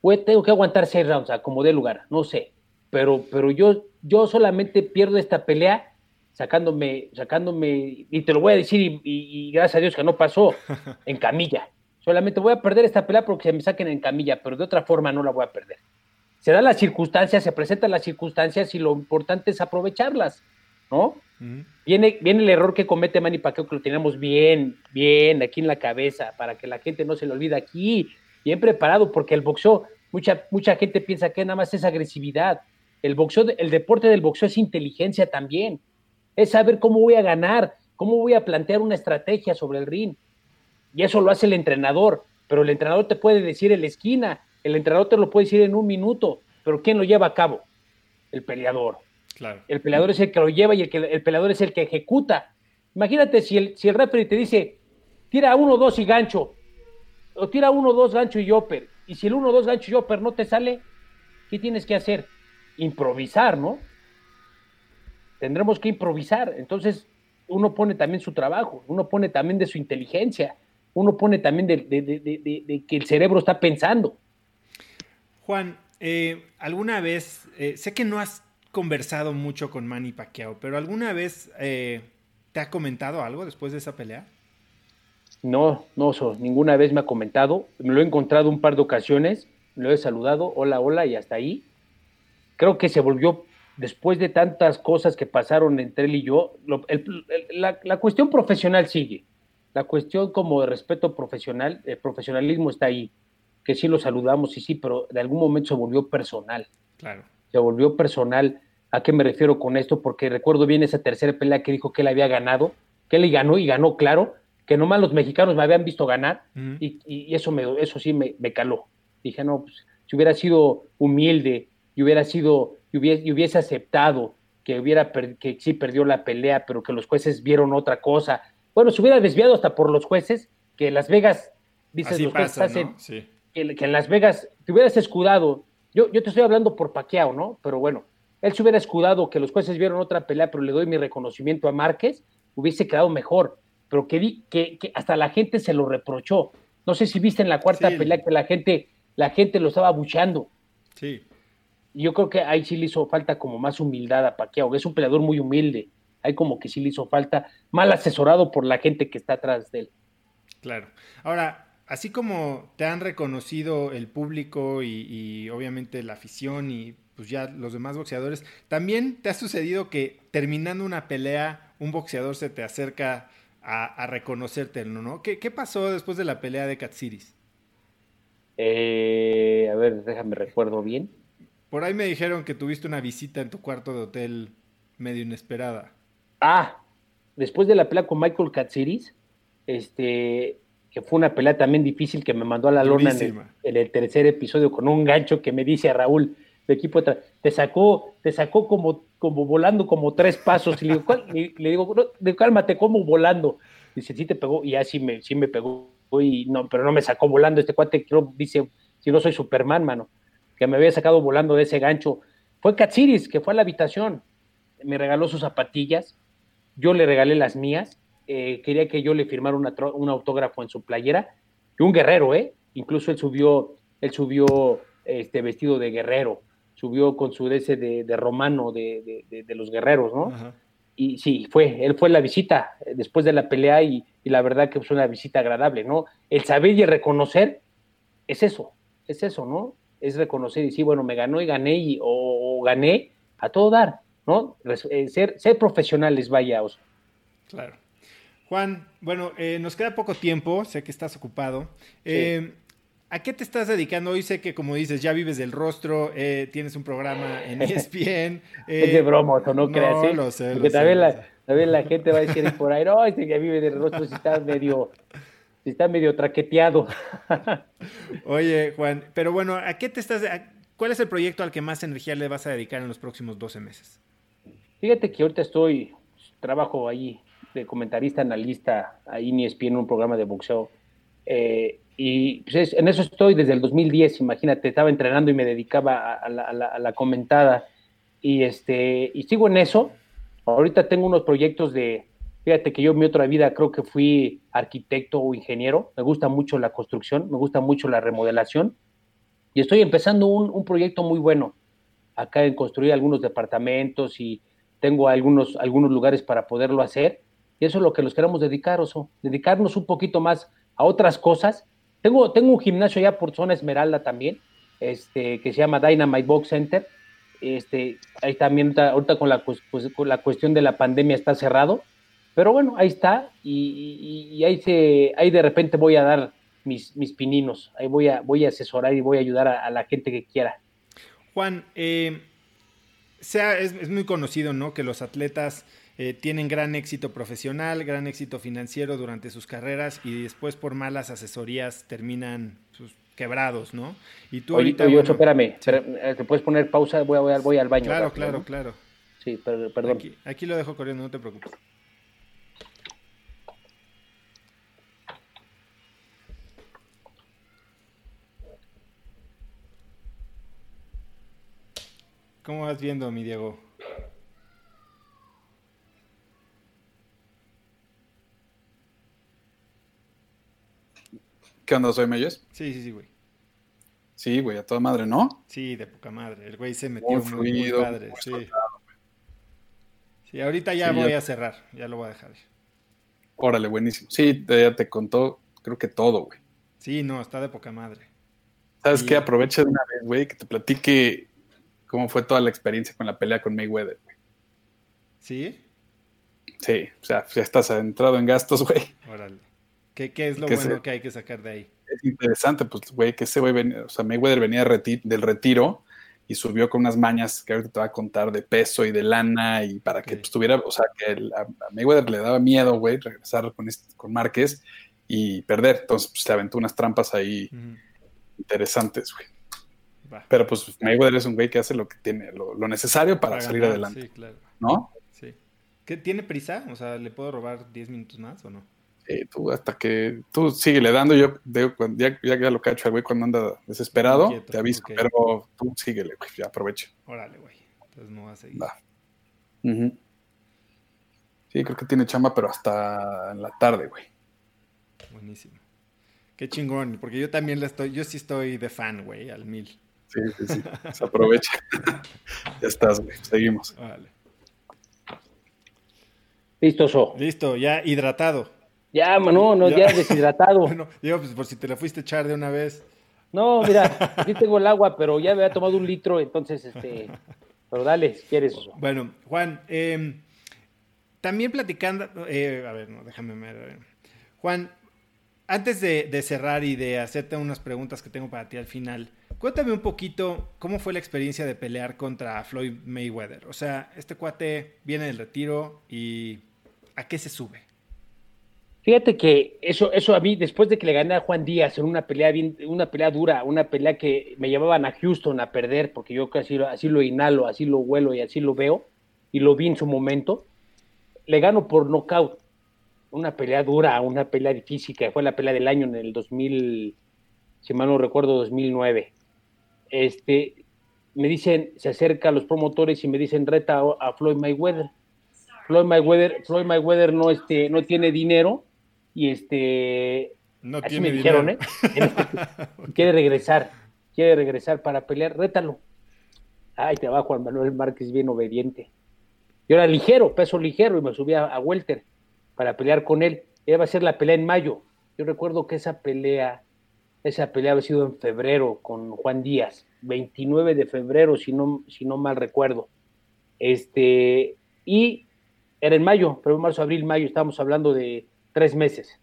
Pues tengo que aguantar 6 rounds, a como dé lugar, no sé. Pero, pero yo, yo solamente pierdo esta pelea sacándome, sacándome, y te lo voy a decir, y, y gracias a Dios que no pasó, en camilla. Solamente voy a perder esta pelea porque se me saquen en camilla, pero de otra forma no la voy a perder se dan las circunstancias, se presentan las circunstancias y lo importante es aprovecharlas, ¿no? viene, viene el error que comete Manny Pacquiao, que lo tenemos bien, bien aquí en la cabeza, para que la gente no se lo olvide aquí, bien preparado, porque el boxeo, mucha, mucha gente piensa que nada más es agresividad. El boxeo, el deporte del boxeo es inteligencia también, es saber cómo voy a ganar, cómo voy a plantear una estrategia sobre el ring. Y eso lo hace el entrenador, pero el entrenador te puede decir en la esquina, el entrenador te lo puede decir en un minuto, pero ¿quién lo lleva a cabo? El peleador. Claro. El peleador es el que lo lleva y el, que, el peleador es el que ejecuta. Imagínate si el, si el referee te dice, tira uno, dos y gancho, o tira uno, dos, gancho y upper, y si el uno, dos, gancho y upper no te sale, ¿qué tienes que hacer? Improvisar, ¿no? Tendremos que improvisar. Entonces, uno pone también su trabajo, uno pone también de su inteligencia, uno pone también de, de que el cerebro está pensando. Juan, eh, alguna vez, eh, sé que no has conversado mucho con Manny Pacquiao, pero ¿alguna vez eh, te ha comentado algo después de esa pelea? No, no, ninguna vez me ha comentado. Me lo he encontrado un par de ocasiones, lo he saludado, hola, hola, y hasta ahí. Creo que se volvió, después de tantas cosas que pasaron entre él y yo, la, la, cuestión profesional sigue. La cuestión como de respeto profesional, el profesionalismo está ahí que sí lo saludamos y sí, pero de algún momento se volvió personal. Claro. Se volvió personal. ¿A qué me refiero con esto? Porque recuerdo bien esa tercera pelea que dijo que él había ganado, que él ganó y ganó claro, que nomás los mexicanos me habían visto ganar y, eso, me, eso sí me, caló. Dije, no, pues, si hubiera sido humilde y hubiera sido, y hubiese, y hubiese aceptado que hubiera que sí perdió la pelea, pero que los jueces vieron otra cosa. Bueno, se hubiera desviado hasta por los jueces, que Las Vegas, dices, los jueces hacen, sí que, en Las Vegas te hubieras escudado, yo, yo te estoy hablando por paqueado, ¿no? Pero bueno, él se hubiera escudado, que los jueces vieron otra pelea, pero le doy mi reconocimiento a Márquez, hubiese quedado mejor. Pero que, que, que hasta la gente se lo reprochó. No sé si viste en la cuarta pelea que la gente, la gente lo estaba buchando. Sí. Yo creo que ahí sí le hizo falta como más humildad a Paquiao, es un peleador muy humilde. Ahí como que sí le hizo falta, mal asesorado por la gente que está atrás de él. Claro. Ahora, así como te han reconocido el público y, obviamente la afición y pues ya los demás boxeadores, también te ha sucedido que terminando una pelea, un boxeador se te acerca a, reconocerte, ¿no? ¿Qué, pasó después de la pelea de Katsiris? Eh, a ver, déjame recuerdo bien. Por ahí me dijeron que tuviste una visita en tu cuarto de hotel medio inesperada. Ah, después de la pelea con Michael Katsiris, este, que fue una pelea también difícil que me mandó a la lona en el, tercer episodio con un gancho que me dice a Raúl de equipo te sacó te sacó como como volando como tres pasos. Y le digo, le digo no, cálmate como volando dice sí te pegó y así me sí me pegó. Y no pero no me sacó volando. Este cuate creo dice si no soy Superman mano que me había sacado volando de ese gancho fue Katsiris que fue a la habitación. Me regaló sus zapatillas. Yo le regalé las mías eh, quería que yo le firmara un autógrafo en su playera, y un guerrero, ¿eh? Incluso él subió, él subió este vestido de guerrero, subió con su ese de, de romano de, de, los guerreros, ¿no? Y sí, fue, él fue la visita eh, después de la pelea y, y, la verdad que fue una visita agradable, ¿no? El saber y el reconocer es eso, es eso, ¿no? Es reconocer y decir, bueno, me ganó y gané y, o, gané a todo dar, ¿no? Eh, ser, ser profesionales, vaya, Claro. Juan, bueno, eh, nos queda poco tiempo, sé que estás ocupado. Eh, ¿A qué te estás dedicando? Hoy sé que, como dices, ya vives del rostro, eh, tienes un programa en ESPN. es de broma, ¿no, no creas? No, lo sé, Porque también, la, la gente va a decir por ahí, no, este ya vive del rostro, si está medio, si está medio traqueteado. Oye, Juan, pero bueno, ¿a qué te estás, cuál es el proyecto al que más energía le vas a dedicar en los próximos 12 meses? Fíjate que ahorita estoy, trabajo ahí de comentarista, analista, ahí ni ESPN en un programa de boxeo. Eh, y pues, en eso estoy desde el 2010, imagínate, estaba entrenando y me dedicaba a, la, comentada. Y, este, y sigo en eso. Ahorita tengo unos proyectos de, fíjate que yo en mi otra vida creo que fui arquitecto o ingeniero. Me gusta mucho la construcción, me gusta mucho la remodelación. Y estoy empezando un, un proyecto muy bueno acá en construir algunos departamentos y tengo algunos, algunos lugares para poderlo hacer. Y eso es lo que nos queremos dedicar, Oso. Dedicarnos un poquito más a otras cosas tengo, tengo un gimnasio ya por zona Esmeralda también, este, que se llama Dynamite Box Center. Este, ahí también ahorita con la, pues, con la cuestión de la pandemia está cerrado, pero bueno, ahí está y, ahí, se, ahí de repente voy a dar mis, mis pininos, ahí voy a, voy a asesorar y voy a ayudar a, la gente que quiera. Juan, eh, sea, es, es, muy conocido, ¿no? Que los atletas eh, tienen gran éxito profesional, gran éxito financiero durante sus carreras y después por malas asesorías terminan pues, quebrados, ¿no? Y tú ahorita... Oye, espérame, eh, ¿te puedes poner pausa? Voy, voy, voy al baño. Claro, claro, claro. Sí, perdón. Aquí, aquí lo dejo corriendo, no te preocupes. ¿Cómo vas viendo, mi Diego? ¿Qué onda, soy Meyes? Sí, sí, sí, güey. Sí, güey, a toda madre, ¿no? Sí, de poca madre. El güey se metió muy, muy, padre, sí. Sí, ahorita ya voy a cerrar, ya lo voy a dejar. Órale, buenísimo. Sí, ya te contó, creo que todo, güey. Sí, no, está de poca madre. ¿Sabes qué? Aprovecha de una vez, güey, que te platique cómo fue toda la experiencia con la pelea con Mayweather, güey. ¿Sí? Sí, o sea, ya estás adentrado en gastos, güey. Órale. ¿Qué, es lo bueno que hay que sacar de ahí? Es interesante, pues, güey, que ese güey, venía, o sea, Mayweather venía del retiro y subió con unas mañas que ahorita te voy a contar de peso y de lana y para que estuviera, pues, o sea, que a, Mayweather le daba miedo, güey, regresar con, este, con Márquez y perder. Entonces, pues, se aventó unas trampas ahí interesantes, güey. Pero pues Mayweather es un güey que hace lo que tiene, lo, necesario para, salir adelante. Sí, claro. ¿No? Sí. ¿Qué tiene prisa? O sea, ¿le puedo robar 10 minutos más o no? Tú hasta que tú síguele dando, yo ya, ya, ya lo cacho al güey cuando anda desesperado, te aviso, pero tú síguele, güey, ya aprovecha. Órale, güey. Entonces no va a seguir. Sí, creo que tiene chamba, pero hasta en la tarde, güey. Buenísimo. Qué chingón, porque yo también le estoy, yo sí estoy de fan, güey, al mil. Sí, sí, sí. Se aprovecha. ya estás, güey. Seguimos. Vale. Listo, so. Listo, ya hidratado. Ya, no, no, ya, deshidratado. bueno, digo, pues por si te la fuiste a echar de una vez. No, mira, aquí tengo el agua, pero ya me había tomado un litro, entonces, este, pero dale, si quieres. Bueno, Juan, eh, también platicando, eh, a ver, no, déjame ver. Juan, antes de, de, cerrar y de hacerte unas preguntas que tengo para ti al final, cuéntame un poquito cómo fue la experiencia de pelear contra Floyd Mayweather. O sea, este cuate viene del retiro y ¿a qué se sube? Fíjate que eso, eso a mí, después de que le gané a Juan Díaz en una pelea bien, una pelea dura, una pelea que me llevaban a Houston a perder, porque yo casi así lo inhalo, así lo huelo y así lo veo, y lo vi en su momento, le gano por nocaut. Una pelea dura, una pelea difícil, que fue la pelea del año en el 2000, si mal no recuerdo, 2009. Este, me dicen, se acerca a los promotores y me dicen, reta a Floyd Mayweather. Floyd Mayweather, Floyd Mayweather no, este, no tiene dinero, y este no así me dijeron, ¿eh? quiere regresar, quiere regresar para pelear, rétalo. Ay, te va Juan Manuel Márquez bien obediente. Yo era ligero, peso ligero, y me subía a, Welter para pelear con él. Iba a ser la pelea en mayo. Yo recuerdo que esa pelea, esa pelea había sido en febrero con Juan Díaz, 29 de febrero, si no, si no mal recuerdo. Este, y era en mayo, pero en marzo, abril, mayo, estábamos hablando de tres meses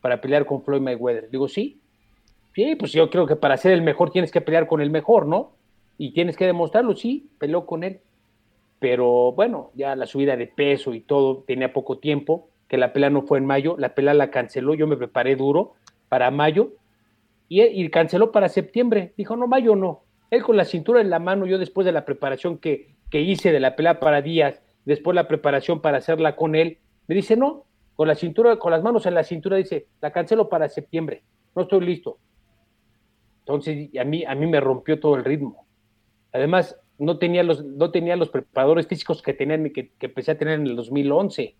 para pelear con Floyd Mayweather. Digo, sí, sí, pues yo creo que para ser el mejor tienes que pelear con el mejor, ¿no? Y tienes que demostrarlo, sí, peleó con él. Pero bueno, ya la subida de peso y todo tenía poco tiempo, que la pelea no fue en mayo, la pelea la canceló, yo me preparé duro para mayo y, y canceló para septiembre. Dijo, no, mayo no. Él con la cintura en la mano, yo después de la preparación que, que hice de la pelea para Díaz, después la preparación para hacerla con él, me dice, no, con la cintura, con las manos en la cintura, dice, la cancelo para septiembre, no estoy listo. Entonces, a mí, a mí me rompió todo el ritmo. Además, no tenía los, no tenía los preparadores físicos que, tenían, que, que empecé a tener en el 2011.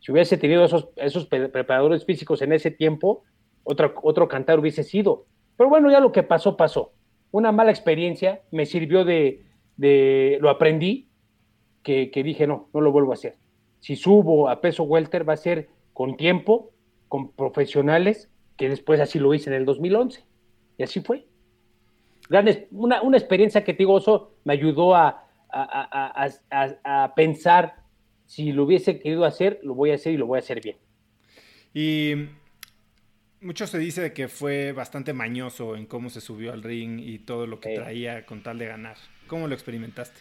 Si hubiese tenido esos, esos preparadores físicos en ese tiempo, otro, otro cantar hubiese sido. Pero bueno, ya lo que pasó, pasó. Una mala experiencia me sirvió de, de lo aprendí, que, que, dije, no, no lo vuelvo a hacer. Si subo a peso welter va a ser con tiempo, con profesionales, que después así lo hice en el 2011. Y así fue. una, una experiencia que te digo, eso me ayudó a, a, a, a, pensar, si lo hubiese querido hacer, lo voy a hacer y lo voy a hacer bien. Y mucho se dice que fue bastante mañoso en cómo se subió al ring y todo lo que traía con tal de ganar. ¿Cómo lo experimentaste?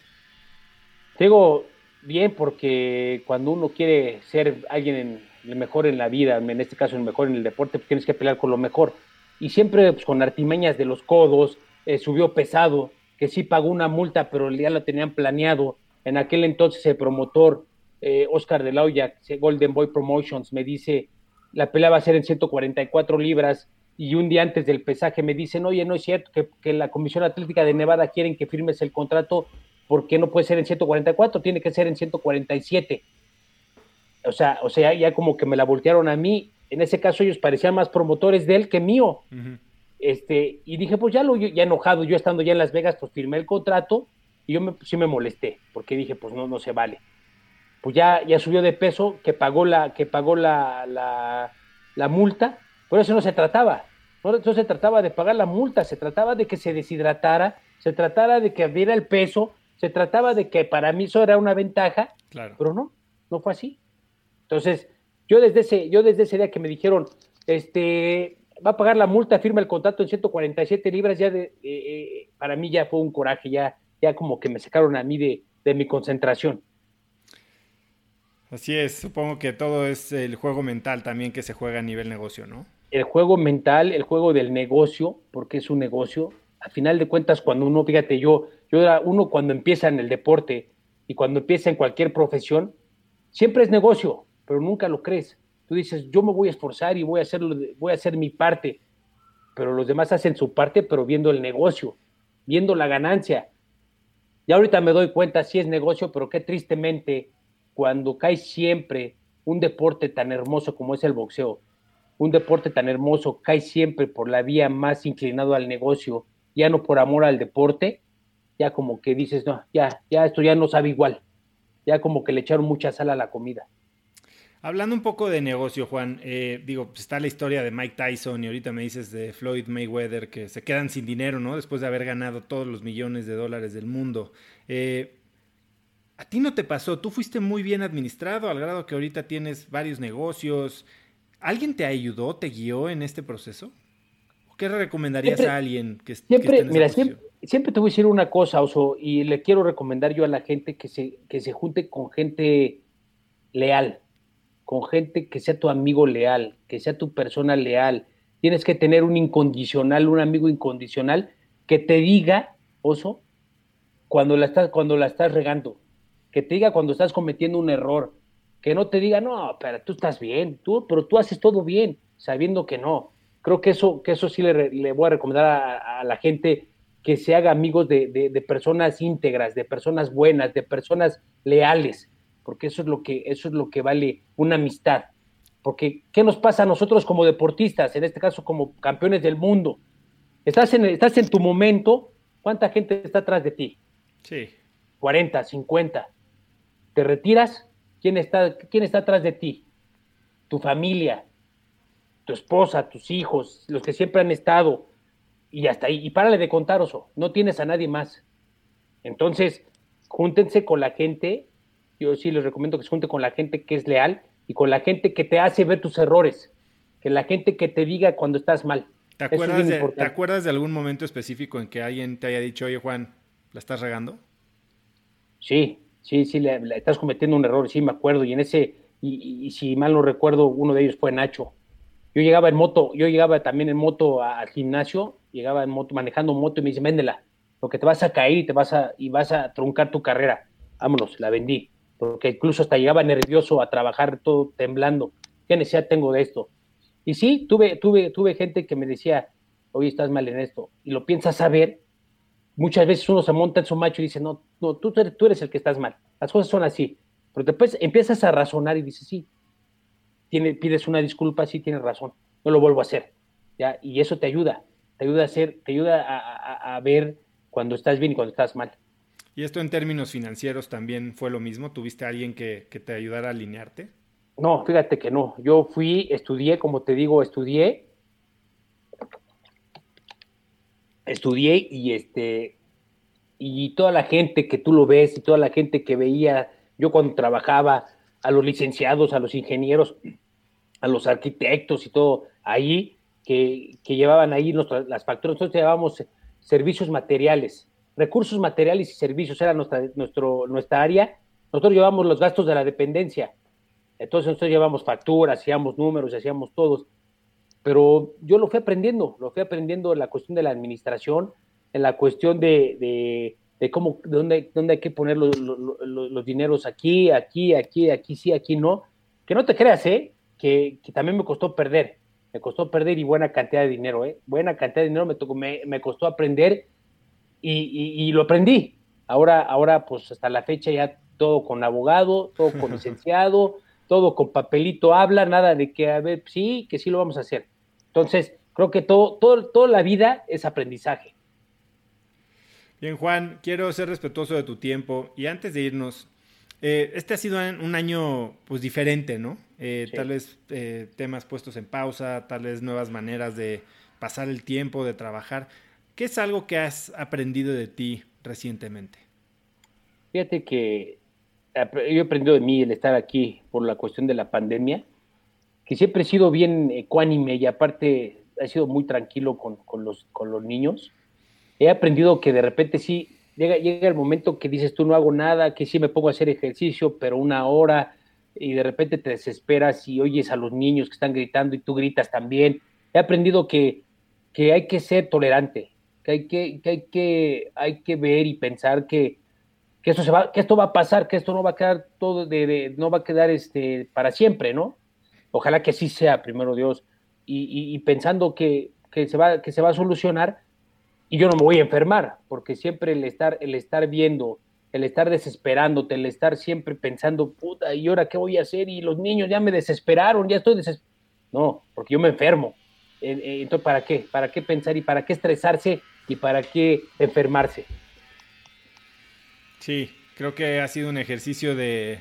Digo, bien, porque cuando uno quiere ser alguien en, el mejor en la vida, en este caso el mejor en el deporte, pues tienes que pelear con lo mejor. Y siempre pues, con artimañas de los codos, eh, subió pesado, que sí pagó una multa, pero ya lo tenían planeado. En aquel entonces el promotor eh, Oscar de la Hoya, Golden Boy Promotions, me dice, la pelea va a ser en 144 libras, y un día antes del pesaje me dicen, oye, no es cierto que, que la Comisión Atlética de Nevada quieren que firmes el contrato porque no puede ser en 144, tiene que ser en 147 o sea, o sea, ya como que me la voltearon a mí. En ese caso ellos parecían más promotores de él que mío. Este, y dije, pues ya lo ya enojado, yo estando ya en Las Vegas, pues firmé el contrato y yo me, sí me molesté, porque dije, pues no, no se vale. Pues ya, ya subió de peso, que pagó la, que pagó la, la, la multa, pero eso no se trataba. No, no se trataba de pagar la multa, se trataba de que se deshidratara, se trataba de que abriera el peso, se trataba de que para mí eso era una ventaja, claro. pero no, no fue así. Entonces, yo desde ese, yo desde ese día que me dijeron, este, va a pagar la multa, firma el contrato en 147 libras, ya de, eh, eh, para mí ya fue un coraje, ya, ya como que me sacaron a mí de, de mi concentración. Así es, supongo que todo es el juego mental también que se juega a nivel negocio, ¿no? El juego mental, el juego del negocio, porque es un negocio. A final de cuentas, cuando uno, fíjate, yo, yo era uno cuando empieza en el deporte y cuando empieza en cualquier profesión, siempre es negocio pero nunca lo crees. Tú dices, yo me voy a esforzar y voy a, hacerlo, voy a hacer mi parte, pero los demás hacen su parte, pero viendo el negocio, viendo la ganancia. Y ahorita me doy cuenta, sí es negocio, pero qué tristemente cuando cae siempre un deporte tan hermoso como es el boxeo, un deporte tan hermoso cae siempre por la vía más inclinado al negocio, ya no por amor al deporte, ya como que dices, no, ya, ya esto ya no sabe igual, ya como que le echaron mucha sal a la comida. Hablando un poco de negocio, Juan, eh, digo, pues está la historia de Mike Tyson y ahorita me dices de Floyd Mayweather que se quedan sin dinero, ¿no? Después de haber ganado todos los millones de dólares del mundo. Eh, ¿A ti no te pasó? Tú fuiste muy bien administrado al grado que ahorita tienes varios negocios. ¿Alguien te ayudó, te guió en este proceso? ¿Qué recomendarías a alguien que, siempre, esté en mira, siempre, siempre, te voy a decir una cosa, Oso, y le quiero recomendar yo a la gente que se, que se junte con gente leal con gente que sea tu amigo leal, que sea tu persona leal. Tienes que tener un incondicional, un amigo incondicional que te diga, oso, cuando la estás, cuando la estás regando, que te diga cuando estás cometiendo un error, que no te diga, no, pero tú estás bien, tú, pero tú haces todo bien, sabiendo que no. Creo que eso, que eso sí le, voy a recomendar a, la gente que se haga amigos de, de personas íntegras, de personas buenas, de personas leales porque eso es lo que, eso es lo que vale una amistad. Porque, ¿qué nos pasa a nosotros como deportistas, en este caso como campeones del mundo? Estás en, estás en tu momento, ¿cuánta gente está atrás de ti? Sí. 40, 50. ¿Te retiras? ¿Quién está, quién está atrás de ti? Tu familia, tu esposa, tus hijos, los que siempre han estado, y hasta ahí, y párale de contar, oso, no tienes a nadie más. Entonces, júntense con la gente yo sí les recomiendo que se junte con la gente que es leal y con la gente que te hace ver tus errores, que la gente que te diga cuando estás mal. ¿Te acuerdas, de, ¿te acuerdas de algún momento específico en que alguien te haya dicho, oye Juan, ¿la estás regando? Sí, sí, sí, le, estás cometiendo un error, sí, me acuerdo. Y en ese, y, si mal no recuerdo, uno de ellos fue Nacho. Yo llegaba en moto, yo llegaba también en moto al gimnasio, llegaba en moto, manejando moto y me dice, véndela, porque te vas a caer y te vas a, y vas a truncar tu carrera. Vámonos, la vendí porque incluso hasta llegaba nervioso a trabajar todo temblando. ¿qué necesidad tengo de esto? Y sí, tuve, tuve, tuve gente que me decía, oye, estás mal en esto, y lo piensas saber, muchas veces uno se monta en su macho y dice, no, no, tú, eres el que estás mal, las cosas son así, pero después empiezas a razonar y dices, sí, tiene, pides una disculpa, sí tienes razón, no lo vuelvo a hacer, ¿ya? Y eso te ayuda, te ayuda a hacer, te ayuda a, a ver cuando estás bien y cuando estás mal. ¿Y esto en términos financieros también fue lo mismo? ¿Tuviste a alguien que, que, te ayudara a alinearte? No, fíjate que no. Yo fui, estudié, como te digo, estudié. Estudié y este y toda la gente que tú lo ves y toda la gente que veía, yo cuando trabajaba, a los licenciados, a los ingenieros, a los arquitectos y todo, ahí, que, que llevaban ahí las facturas, nosotros llevábamos servicios materiales, recursos materiales y servicios era nuestra, nuestro, nuestra área. Nosotros llevamos los gastos de la dependencia. Entonces nosotros llevamos facturas, hacíamos números, hacíamos todos. Pero yo lo fui aprendiendo, lo fui aprendiendo en la cuestión de la administración, en la cuestión de, de, de cómo, de dónde, dónde hay que poner los, los, los, dineros aquí, aquí, aquí, aquí sí, aquí no. Que no te creas, ¿eh? Que, que, también me costó perder. Me costó perder y buena cantidad de dinero, ¿eh? Buena cantidad de dinero me, tocó, me, me costó aprender y, y, lo aprendí. Ahora, ahora, pues hasta la fecha ya todo con abogado, todo con licenciado, todo con papelito habla, nada de que, a ver, sí, que sí lo vamos a hacer. Entonces, creo que todo, todo, toda la vida es aprendizaje. Bien, Juan, quiero ser respetuoso de tu tiempo y antes de irnos, eh, este ha sido un año pues diferente, ¿no? Eh, sí. Tal vez eh, temas puestos en pausa, tal vez nuevas maneras de pasar el tiempo, de trabajar. ¿Qué es algo que has aprendido de ti recientemente? Fíjate que yo he aprendido de mí el estar aquí por la cuestión de la pandemia, que siempre he sido bien ecuánime y aparte he sido muy tranquilo con, con, los, con los niños. He aprendido que de repente sí, llega, llega el momento que dices tú no hago nada, que sí me pongo a hacer ejercicio, pero una hora y de repente te desesperas y oyes a los niños que están gritando y tú gritas también. He aprendido que, que hay que ser tolerante, que hay que, que, hay que, hay que ver y pensar que, que, esto se va, que esto va a pasar, que esto no va a quedar todo de, no va a quedar este, para siempre, ¿no? Ojalá que así sea, primero Dios, y, pensando que, que, se va, que se va a solucionar y yo no me voy a enfermar, porque siempre el estar, el estar viendo, el estar desesperándote, el estar siempre pensando, puta, ¿y ahora qué voy a hacer? Y los niños ya me desesperaron, ya estoy desesperado. No, porque yo me enfermo. Entonces, ¿para qué? ¿Para qué pensar y para qué estresarse y para qué enfermarse? Sí, creo que ha sido un ejercicio de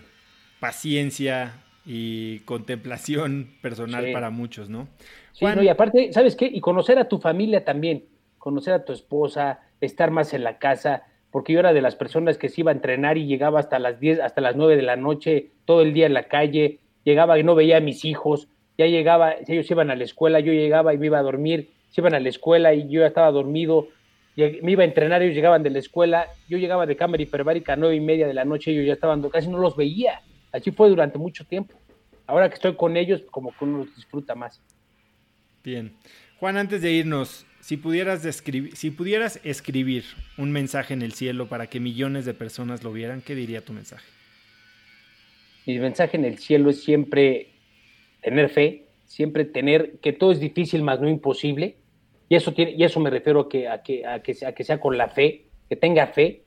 paciencia y contemplación personal sí. para muchos, ¿no? Sí, Juan... no, y aparte, ¿sabes qué? Y conocer a tu familia también, conocer a tu esposa, estar más en la casa, porque yo era de las personas que se iba a entrenar y llegaba hasta las 10, hasta las 9 de la noche, todo el día en la calle, llegaba y no veía a mis hijos, ya llegaba, ellos iban a la escuela, yo llegaba y me iba a dormir, se iban a la escuela y yo ya estaba dormido, me iba a entrenar, ellos llegaban de la escuela, yo llegaba de cámara hiperbárica a nueve y media de la noche, ellos ya estaban, casi no los veía, así fue durante mucho tiempo. Ahora que estoy con ellos, como que uno los disfruta más. Bien. Juan, antes de irnos, si pudieras, describir, si pudieras escribir un mensaje en el cielo para que millones de personas lo vieran, ¿qué diría tu mensaje? Mi mensaje en el cielo es siempre tener fe, siempre tener que todo es difícil, más no imposible. Y eso, tiene, y eso me refiero a que, que, que, que sea con la fe, que tenga fe,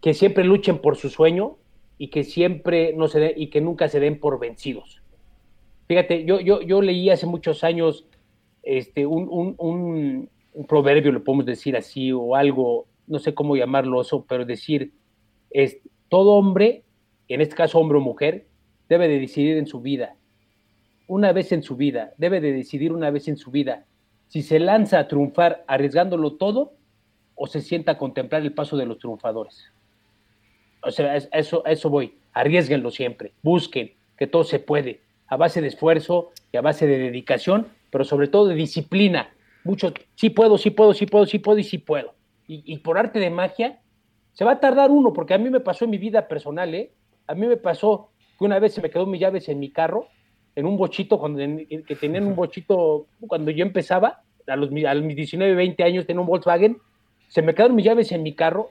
que siempre luchen por su sueño y que siempre no se den, y que nunca se den por vencidos. Fíjate, yo, yo, yo leí hace muchos años este, un, un, un, un, proverbio, lo podemos decir así, o algo, no sé cómo llamarlo eso, pero decir, es, todo hombre, en este caso hombre o mujer, debe de decidir en su vida, una vez en su vida, debe de decidir una vez en su vida, si se lanza a triunfar arriesgándolo todo o se sienta a contemplar el paso de los triunfadores. O sea, eso, eso voy, arriesguenlo siempre, busquen, que todo se puede, a base de esfuerzo y a base de dedicación, pero sobre todo de disciplina. Mucho, sí puedo, sí puedo, sí puedo, sí puedo y sí puedo. Y, y, por arte de magia, se va a tardar uno, porque a mí me pasó en mi vida personal, ¿eh? A mí me pasó que una vez se me quedó mis llaves en mi carro, en un bochito, cuando, que tenían un bochito, cuando yo empezaba, a los, a mis 19, 20 años, tenía un Volkswagen, se me quedaron mis llaves en mi carro,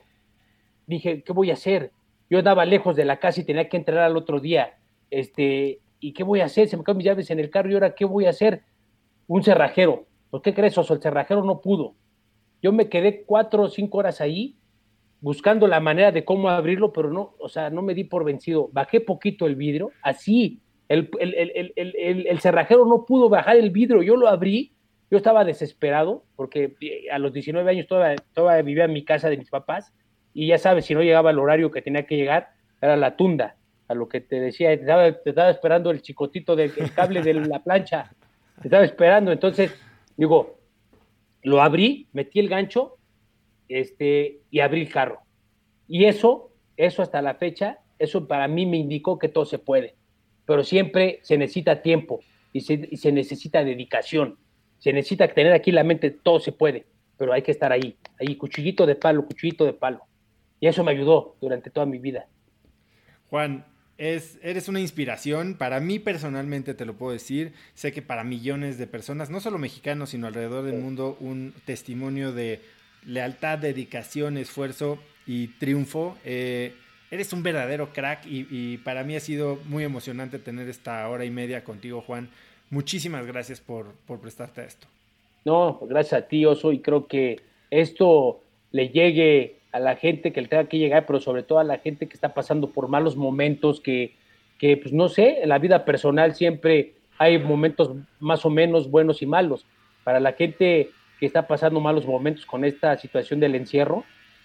dije, ¿qué voy a hacer? Yo andaba lejos de la casa y tenía que entrar al otro día, este, ¿y qué voy a hacer? Se me quedan mis llaves en el carro y ahora, ¿qué voy a hacer? Un cerrajero. ¿Por qué crees, Oso? El cerrajero no pudo. Yo me quedé cuatro o cinco horas ahí buscando la manera de cómo abrirlo, pero no, o sea, no me di por vencido. Bajé poquito el vidrio, así. El, el, cerrajero no pudo bajar el vidrio, yo lo abrí. Yo estaba desesperado porque eh, a los 19 años todavía, todavía vivía en mi casa de mis papás y ya sabes, si no llegaba el horario que tenía que llegar, era la tunda a lo que te decía, te estaba, esperando el chicotito del cable de la plancha, te estaba esperando, entonces, digo, lo abrí, metí el gancho, este, y abrí el carro. Y eso, eso hasta la fecha, eso para mí me indicó que todo se puede, pero siempre se necesita tiempo y se, y se necesita dedicación, se necesita tener aquí la mente, todo se puede, pero hay que estar ahí, ahí, cuchillito de palo, cuchillito de palo. Y eso me ayudó durante toda mi vida. Juan, es, eres una inspiración. Para mí personalmente te lo puedo decir. Sé que para millones de personas, no solo mexicanos, sino alrededor del mundo, un testimonio de lealtad, dedicación, esfuerzo y triunfo. Eh, eres un verdadero crack y, para mí ha sido muy emocionante tener esta hora y media contigo, Juan. Muchísimas gracias por, por prestarte a esto. No, gracias a ti, Oso, y creo que esto le llegue a la gente que le tenga que llegar, pero sobre todo a la gente que está pasando por malos momentos, que, que pues no sé, en la vida personal siempre hay momentos más o menos buenos y malos. Para la gente que está pasando malos momentos con esta situación del encierro,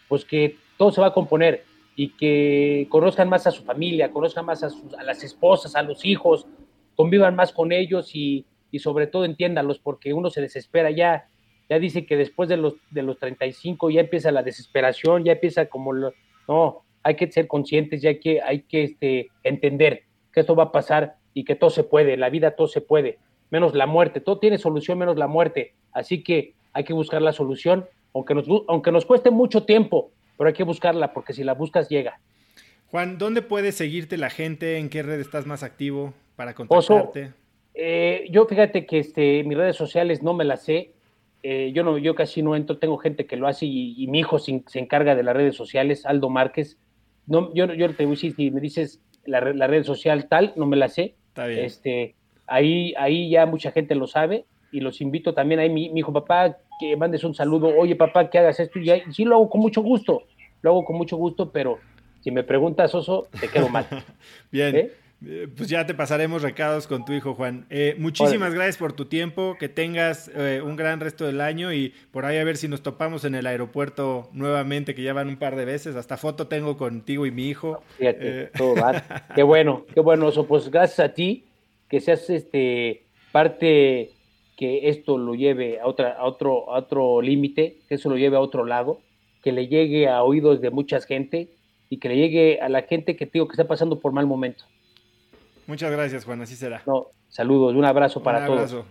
pues que todo se va a componer y que conozcan más a su familia, conozcan más a, sus, las esposas, a los hijos, convivan más con ellos y, y sobre todo entiéndanlos, porque uno se desespera. Ya ya dice que después de los, de los 35 ya empieza la desesperación, ya empieza como, lo, no, hay que ser conscientes, ya que, hay que este, entender que esto va a pasar y que todo se puede, la vida todo se puede, menos la muerte, todo tiene solución menos la muerte, así que hay que buscar la solución, aunque aunque nos cueste mucho tiempo, pero hay que buscarla porque si la buscas llega. Juan, ¿dónde puede seguirte la gente? ¿En qué red estás más activo para contactarte? Eh, yo fíjate que este, mis redes sociales no me las sé, eh, yo no, yo casi no entro, tengo gente que lo hace y, mi hijo se, encarga de las redes sociales, Aldo Márquez. No, yo, yo te voy a decir, si me dices la, red social tal, no me la sé. Este, ahí, ahí ya mucha gente lo sabe y los invito también ahí, mi, mi hijo, papá, que mandes un saludo, oye papá, que hagas esto, y ya, sí lo hago con mucho gusto, lo hago con mucho gusto, pero si me preguntas, Oso, te quedo mal. Bien. ¿Eh? Eh, pues ya te pasaremos recados con tu hijo Juan. Eh, muchísimas gracias por tu tiempo, que tengas eh, un gran resto del año y por ahí a ver si nos topamos en el aeropuerto nuevamente, que ya van un par de veces. Hasta foto tengo contigo y mi hijo. Fíjate, todo Qué bueno, qué bueno, eso. Pues gracias a ti, que seas este parte que esto lo lleve a, otra, a otro, a otro límite, que eso lo lleve a otro lado, que le llegue a oídos de mucha gente y que le llegue a la gente que digo que está pasando por mal momento. Muchas gracias, Juan, así será. No, saludos, un abrazo para un abrazo. todos.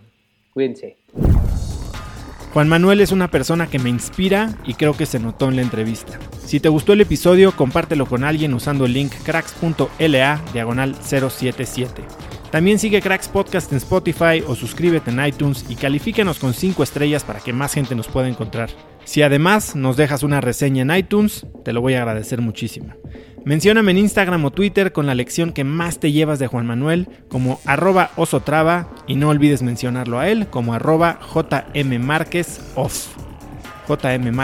Cuídense. Juan Manuel es una persona que me inspira y creo que se notó en la entrevista. Si te gustó el episodio, compártelo con alguien usando el link cracks.la diagonal 077. También sigue Cracks Podcast en Spotify o suscríbete en iTunes y califícanos con 5 estrellas para que más gente nos pueda encontrar. Si además nos dejas una reseña en iTunes, te lo voy a agradecer muchísimo. Mencióname en Instagram o Twitter con la lección que más te llevas de Juan Manuel como arroba osotrava y no olvides mencionarlo a él como arroba JM off. JM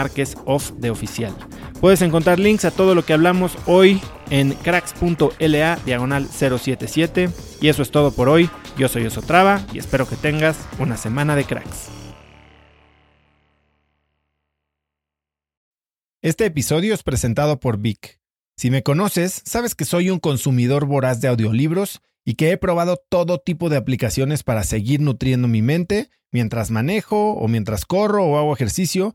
de oficial. Puedes encontrar links a todo lo que hablamos hoy en cracks.la diagonal 077. Y eso es todo por hoy. Yo soy Osotrava y espero que tengas una semana de cracks. Este episodio es presentado por Vic. Si me conoces, sabes que soy un consumidor voraz de audiolibros y que he probado todo tipo de aplicaciones para seguir nutriendo mi mente mientras manejo o mientras corro o hago ejercicio,